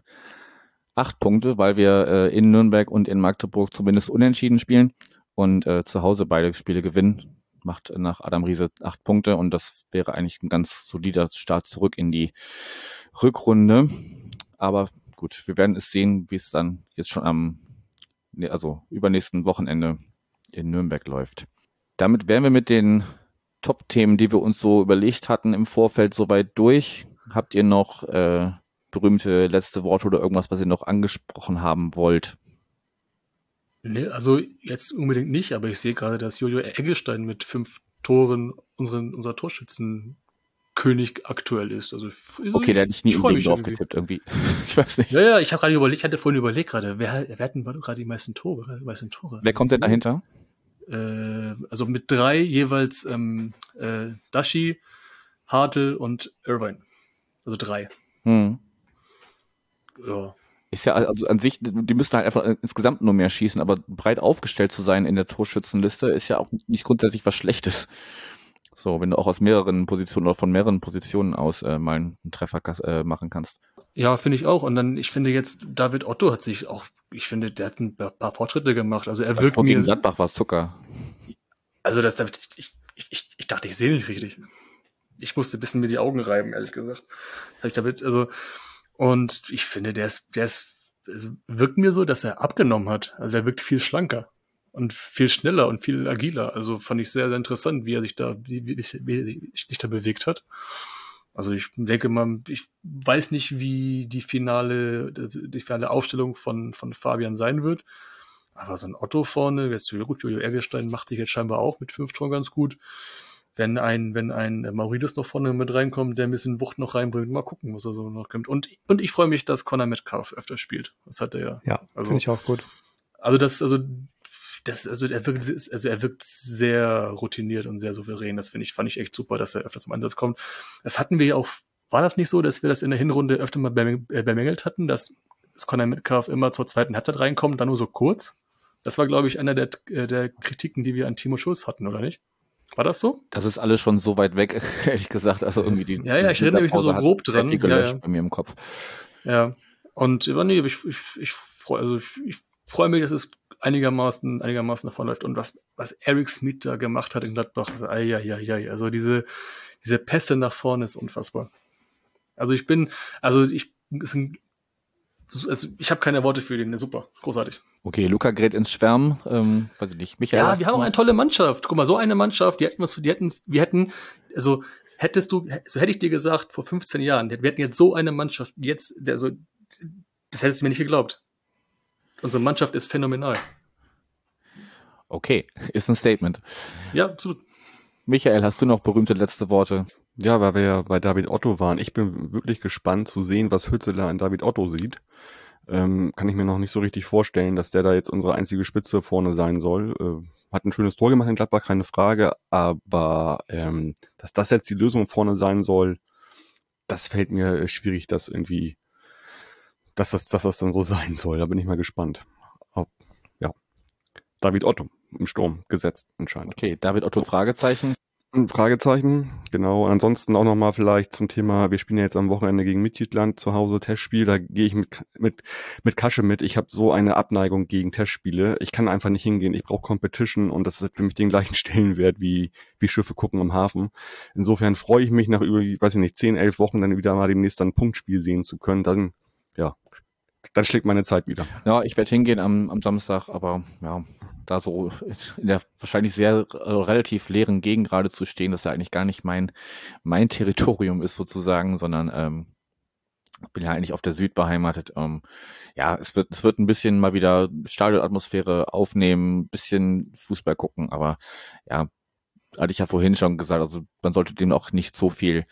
acht Punkte, weil wir äh, in Nürnberg und in Magdeburg zumindest unentschieden spielen und äh, zu Hause beide Spiele gewinnen. Macht nach Adam Riese acht Punkte und das wäre eigentlich ein ganz solider Start zurück in die Rückrunde. Aber gut, wir werden es sehen, wie es dann jetzt schon am, ne, also übernächsten Wochenende in Nürnberg läuft. Damit wären wir mit den Top-Themen, die wir uns so überlegt hatten im Vorfeld, soweit durch. Habt ihr noch äh, berühmte letzte Worte oder irgendwas, was ihr noch angesprochen haben wollt? Nee, also jetzt unbedingt nicht, aber ich sehe gerade, dass Jojo Eggestein mit fünf Toren unseren, unser Torschützenkönig aktuell ist. Also, also Okay, da hätte ich nie mich drauf irgendwie. getippt irgendwie. Ich weiß nicht. Ja, ja, ich habe gerade überlegt, ich hatte vorhin überlegt gerade, wer, wer hat denn gerade die meisten Tore? Die meisten Tore? Wer kommt denn dahinter? Äh, also mit drei jeweils ähm, äh, Dashi, Hartl und Irvine. Also drei. Hm. Ja. Ist ja also an sich, die müssten halt einfach insgesamt nur mehr schießen, aber breit aufgestellt zu sein in der Torschützenliste ist ja auch nicht grundsätzlich was Schlechtes. So, wenn du auch aus mehreren Positionen oder von mehreren Positionen aus äh, mal einen Treffer äh, machen kannst. Ja, finde ich auch. Und dann, ich finde jetzt, David Otto hat sich auch, ich finde, der hat ein paar Fortschritte gemacht. Also er Das wirkt mir, Gladbach war Zucker. also das, ich, ich, ich, ich dachte, ich sehe nicht richtig. Ich musste ein bisschen mir die Augen reiben, ehrlich gesagt. Hab ich damit, also, und ich finde, der ist, der ist, also wirkt mir so, dass er abgenommen hat. Also er wirkt viel schlanker und viel schneller und viel agiler. Also fand ich sehr, sehr interessant, wie er sich da, wie, wie, wie sich da bewegt hat. Also ich denke mal, ich weiß nicht, wie die finale, die finale Aufstellung von, von Fabian sein wird. Aber so ein Otto vorne, jetzt gut, Jojo Ergelstein macht sich jetzt scheinbar auch mit fünf Toren ganz gut. Wenn ein, wenn ein Maurides noch vorne mit reinkommt, der ein bisschen Wucht noch reinbringt, mal gucken, was er so noch kommt. Und, und ich freue mich, dass Conor Metcalf öfter spielt. Das hat er ja. Ja, Also- finde ich auch gut. Also das, also das, also er wirkt, also er wirkt sehr routiniert und sehr souverän. Das finde ich, fand ich echt super, dass er öfter zum Einsatz kommt. Das hatten wir ja auch. War das nicht so, dass wir das in der Hinrunde öfter mal äh, bemängelt hatten, dass das Conor Metcalf immer zur zweiten Halbzeit reinkommt, dann nur so kurz? Das war, glaube ich, einer der, äh, der Kritiken, die wir an Timo Schulz hatten, oder nicht? War das so? Das ist alles schon so weit weg, ehrlich gesagt. Also irgendwie die. Ja, ja, ich erinnere mich nur so grob dran. Ja, ja. bei mir im Kopf. Ja. Und aber nee, ich, ich, ich freue also ich, ich freu mich, dass es einigermaßen, einigermaßen davon läuft. Und was, was Eric Smith da gemacht hat in Gladbach, also, ai, ai, ai, ai, also diese, diese Pässe nach vorne ist unfassbar. Also ich bin, also ich, ist ein, also ich habe keine Worte für den, super, großartig. Okay, Luca gerät ins Schwärmen. Ähm, weiß ich nicht. Michael. Ja, wir haben auch eine tolle Mannschaft. Guck mal, so eine Mannschaft, die hätten wir, die hätten, wir hätten, also hättest du, so hätte ich dir gesagt, vor 15 Jahren, wir hätten jetzt so eine Mannschaft, jetzt, der so, das hättest du mir nicht geglaubt. Unsere Mannschaft ist phänomenal. Okay, ist ein Statement. Ja, absolut. Michael, hast du noch berühmte letzte Worte? Ja, weil wir ja bei David Otto waren. Ich bin wirklich gespannt zu sehen, was Hützeler an David Otto sieht. Ähm, kann ich mir noch nicht so richtig vorstellen, dass der da jetzt unsere einzige Spitze vorne sein soll. Äh, hat ein schönes Tor gemacht in Gladbach, keine Frage. Aber ähm, dass das jetzt die Lösung vorne sein soll, das fällt mir schwierig, das irgendwie, dass das, dass das dann so sein soll. Da bin ich mal gespannt. Ob, ja, David Otto im Sturm gesetzt anscheinend. Okay, David Otto Fragezeichen. Ein Fragezeichen, genau. Ansonsten auch nochmal vielleicht zum Thema, wir spielen ja jetzt am Wochenende gegen Mitgliedland zu Hause Testspiel, da gehe ich mit, mit, mit Kasche mit. Ich habe so eine Abneigung gegen Testspiele. Ich kann einfach nicht hingehen. Ich brauche Competition und das hat für mich den gleichen Stellenwert wie, wie Schiffe gucken am Hafen. Insofern freue ich mich nach über, weiß ich nicht, zehn, elf Wochen dann wieder mal demnächst ein Punktspiel sehen zu können. Dann, ja, dann schlägt meine Zeit wieder. Ja, ich werde hingehen am, am Samstag, aber ja, da so in der wahrscheinlich sehr äh, relativ leeren Gegend gerade zu stehen, das ja eigentlich gar nicht mein, mein Territorium ist sozusagen, sondern ähm, bin ja eigentlich auf der Süd beheimatet. Ähm, ja, es wird, es wird ein bisschen mal wieder Stadionatmosphäre aufnehmen, bisschen Fußball gucken, aber ja, hatte ich ja vorhin schon gesagt, also man sollte dem auch nicht so viel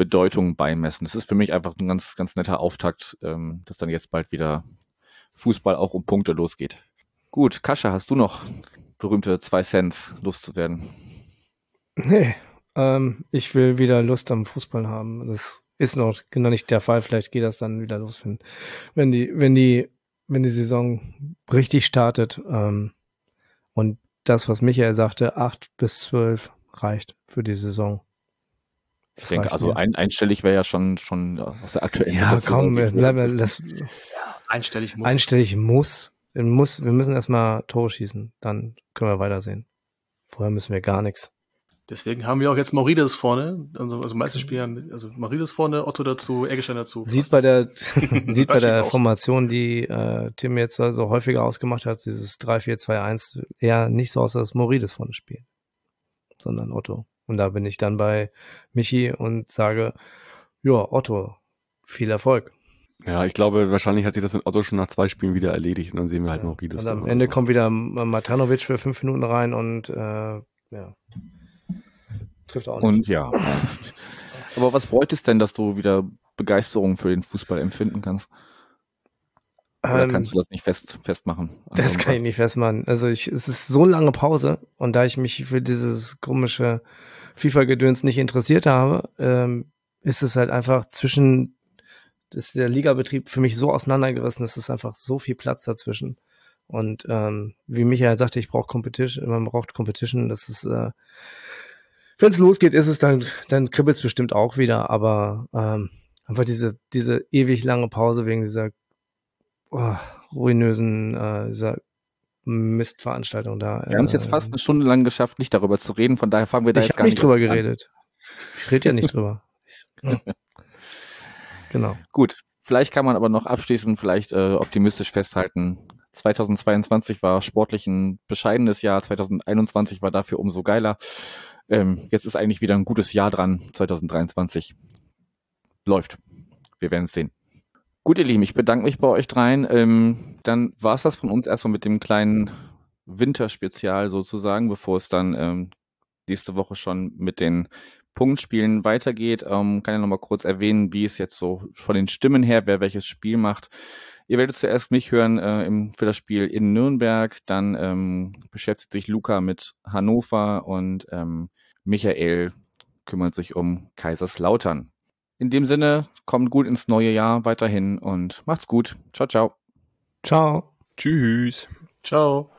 Bedeutung beimessen. Das ist für mich einfach ein ganz, ganz netter Auftakt, ähm, dass dann jetzt bald wieder Fußball auch um Punkte losgeht. Gut, Kascha, hast du noch berühmte zwei Cents loszuwerden? Nee, ähm, ich will wieder Lust am Fußball haben. Das ist noch genau nicht der Fall. Vielleicht geht das dann wieder los, wenn, wenn die, wenn die, wenn die Saison richtig startet. Ähm, und das, was Michael sagte, acht bis zwölf reicht für die Saison. Ich denke, also ein, einstellig wäre ja schon, schon aus der aktuellen Ja, Situation komm, gewesen. bleib, bleib, das, Ja, einstellig muss. einstellig muss, muss, wir müssen erstmal Tore schießen, dann können wir weitersehen. Vorher müssen wir gar nichts. Deswegen haben wir auch jetzt Maurides vorne, also, also meistens spielen also Maurides vorne, Otto dazu, Eggestein dazu. Sieht bei der, sieht bei der auch. Formation, die äh, Tim jetzt also häufiger ausgemacht hat, dieses 3-4-2-1, eher nicht so aus, dass Morides vorne spielt, sondern Otto. Und da bin ich dann bei Michi und sage, ja, Otto, viel Erfolg. Ja, ich glaube, wahrscheinlich hat sich das mit Otto schon nach zwei Spielen wieder erledigt und dann sehen wir halt Ja. noch Riedis. Und am Ende so. kommt wieder Matanovic für fünf Minuten rein und äh, ja, trifft auch nicht. Und ja. Aber was bräuchte es denn, dass du wieder Begeisterung für den Fußball empfinden kannst? Oder Ähm, kannst du das nicht fest, festmachen? Das kann ich nicht festmachen. Also ich, es ist so eine lange Pause und da ich mich für dieses komische FIFA-Gedöns nicht interessiert habe, ähm, ist es halt einfach zwischen, ist der Ligabetrieb für mich so auseinandergerissen, es ist einfach so viel Platz dazwischen. Und ähm, wie Michael sagte, ich brauche Competition, man braucht Competition, das ist, äh, wenn es losgeht, ist es dann, dann kribbelt es bestimmt auch wieder, aber ähm, einfach diese, diese ewig lange Pause wegen dieser oh, ruinösen äh, dieser Mistveranstaltung da. Wir haben es jetzt äh, fast eine Stunde lang geschafft, nicht darüber zu reden, von daher fangen wir da Ich jetzt gar nicht nicht drüber an. geredet. Ich rede ja nicht drüber. Genau. Gut, vielleicht kann man aber noch abschließend vielleicht äh, optimistisch festhalten. 2022 war sportlich ein bescheidenes Jahr, 2021 war dafür umso geiler. Ähm, jetzt ist eigentlich wieder ein gutes Jahr dran, 2023. Läuft. Wir werden es sehen. Gut, ihr Lieben, ich bedanke mich bei euch dreien. Ähm, dann war es das von uns erstmal mit dem kleinen Winterspezial sozusagen, bevor es dann ähm, nächste Woche schon mit den Punktspielen weitergeht. Ähm, kann ja nochmal kurz erwähnen, wie es jetzt so von den Stimmen her, wer welches Spiel macht. Ihr werdet zuerst mich hören äh, im, für das Spiel in Nürnberg, dann ähm, beschäftigt sich Luca mit Hannover und ähm, Michael kümmert sich um Kaiserslautern. In dem Sinne, kommt gut ins neue Jahr weiterhin und macht's gut. Ciao, ciao. Ciao. Tschüss. Ciao.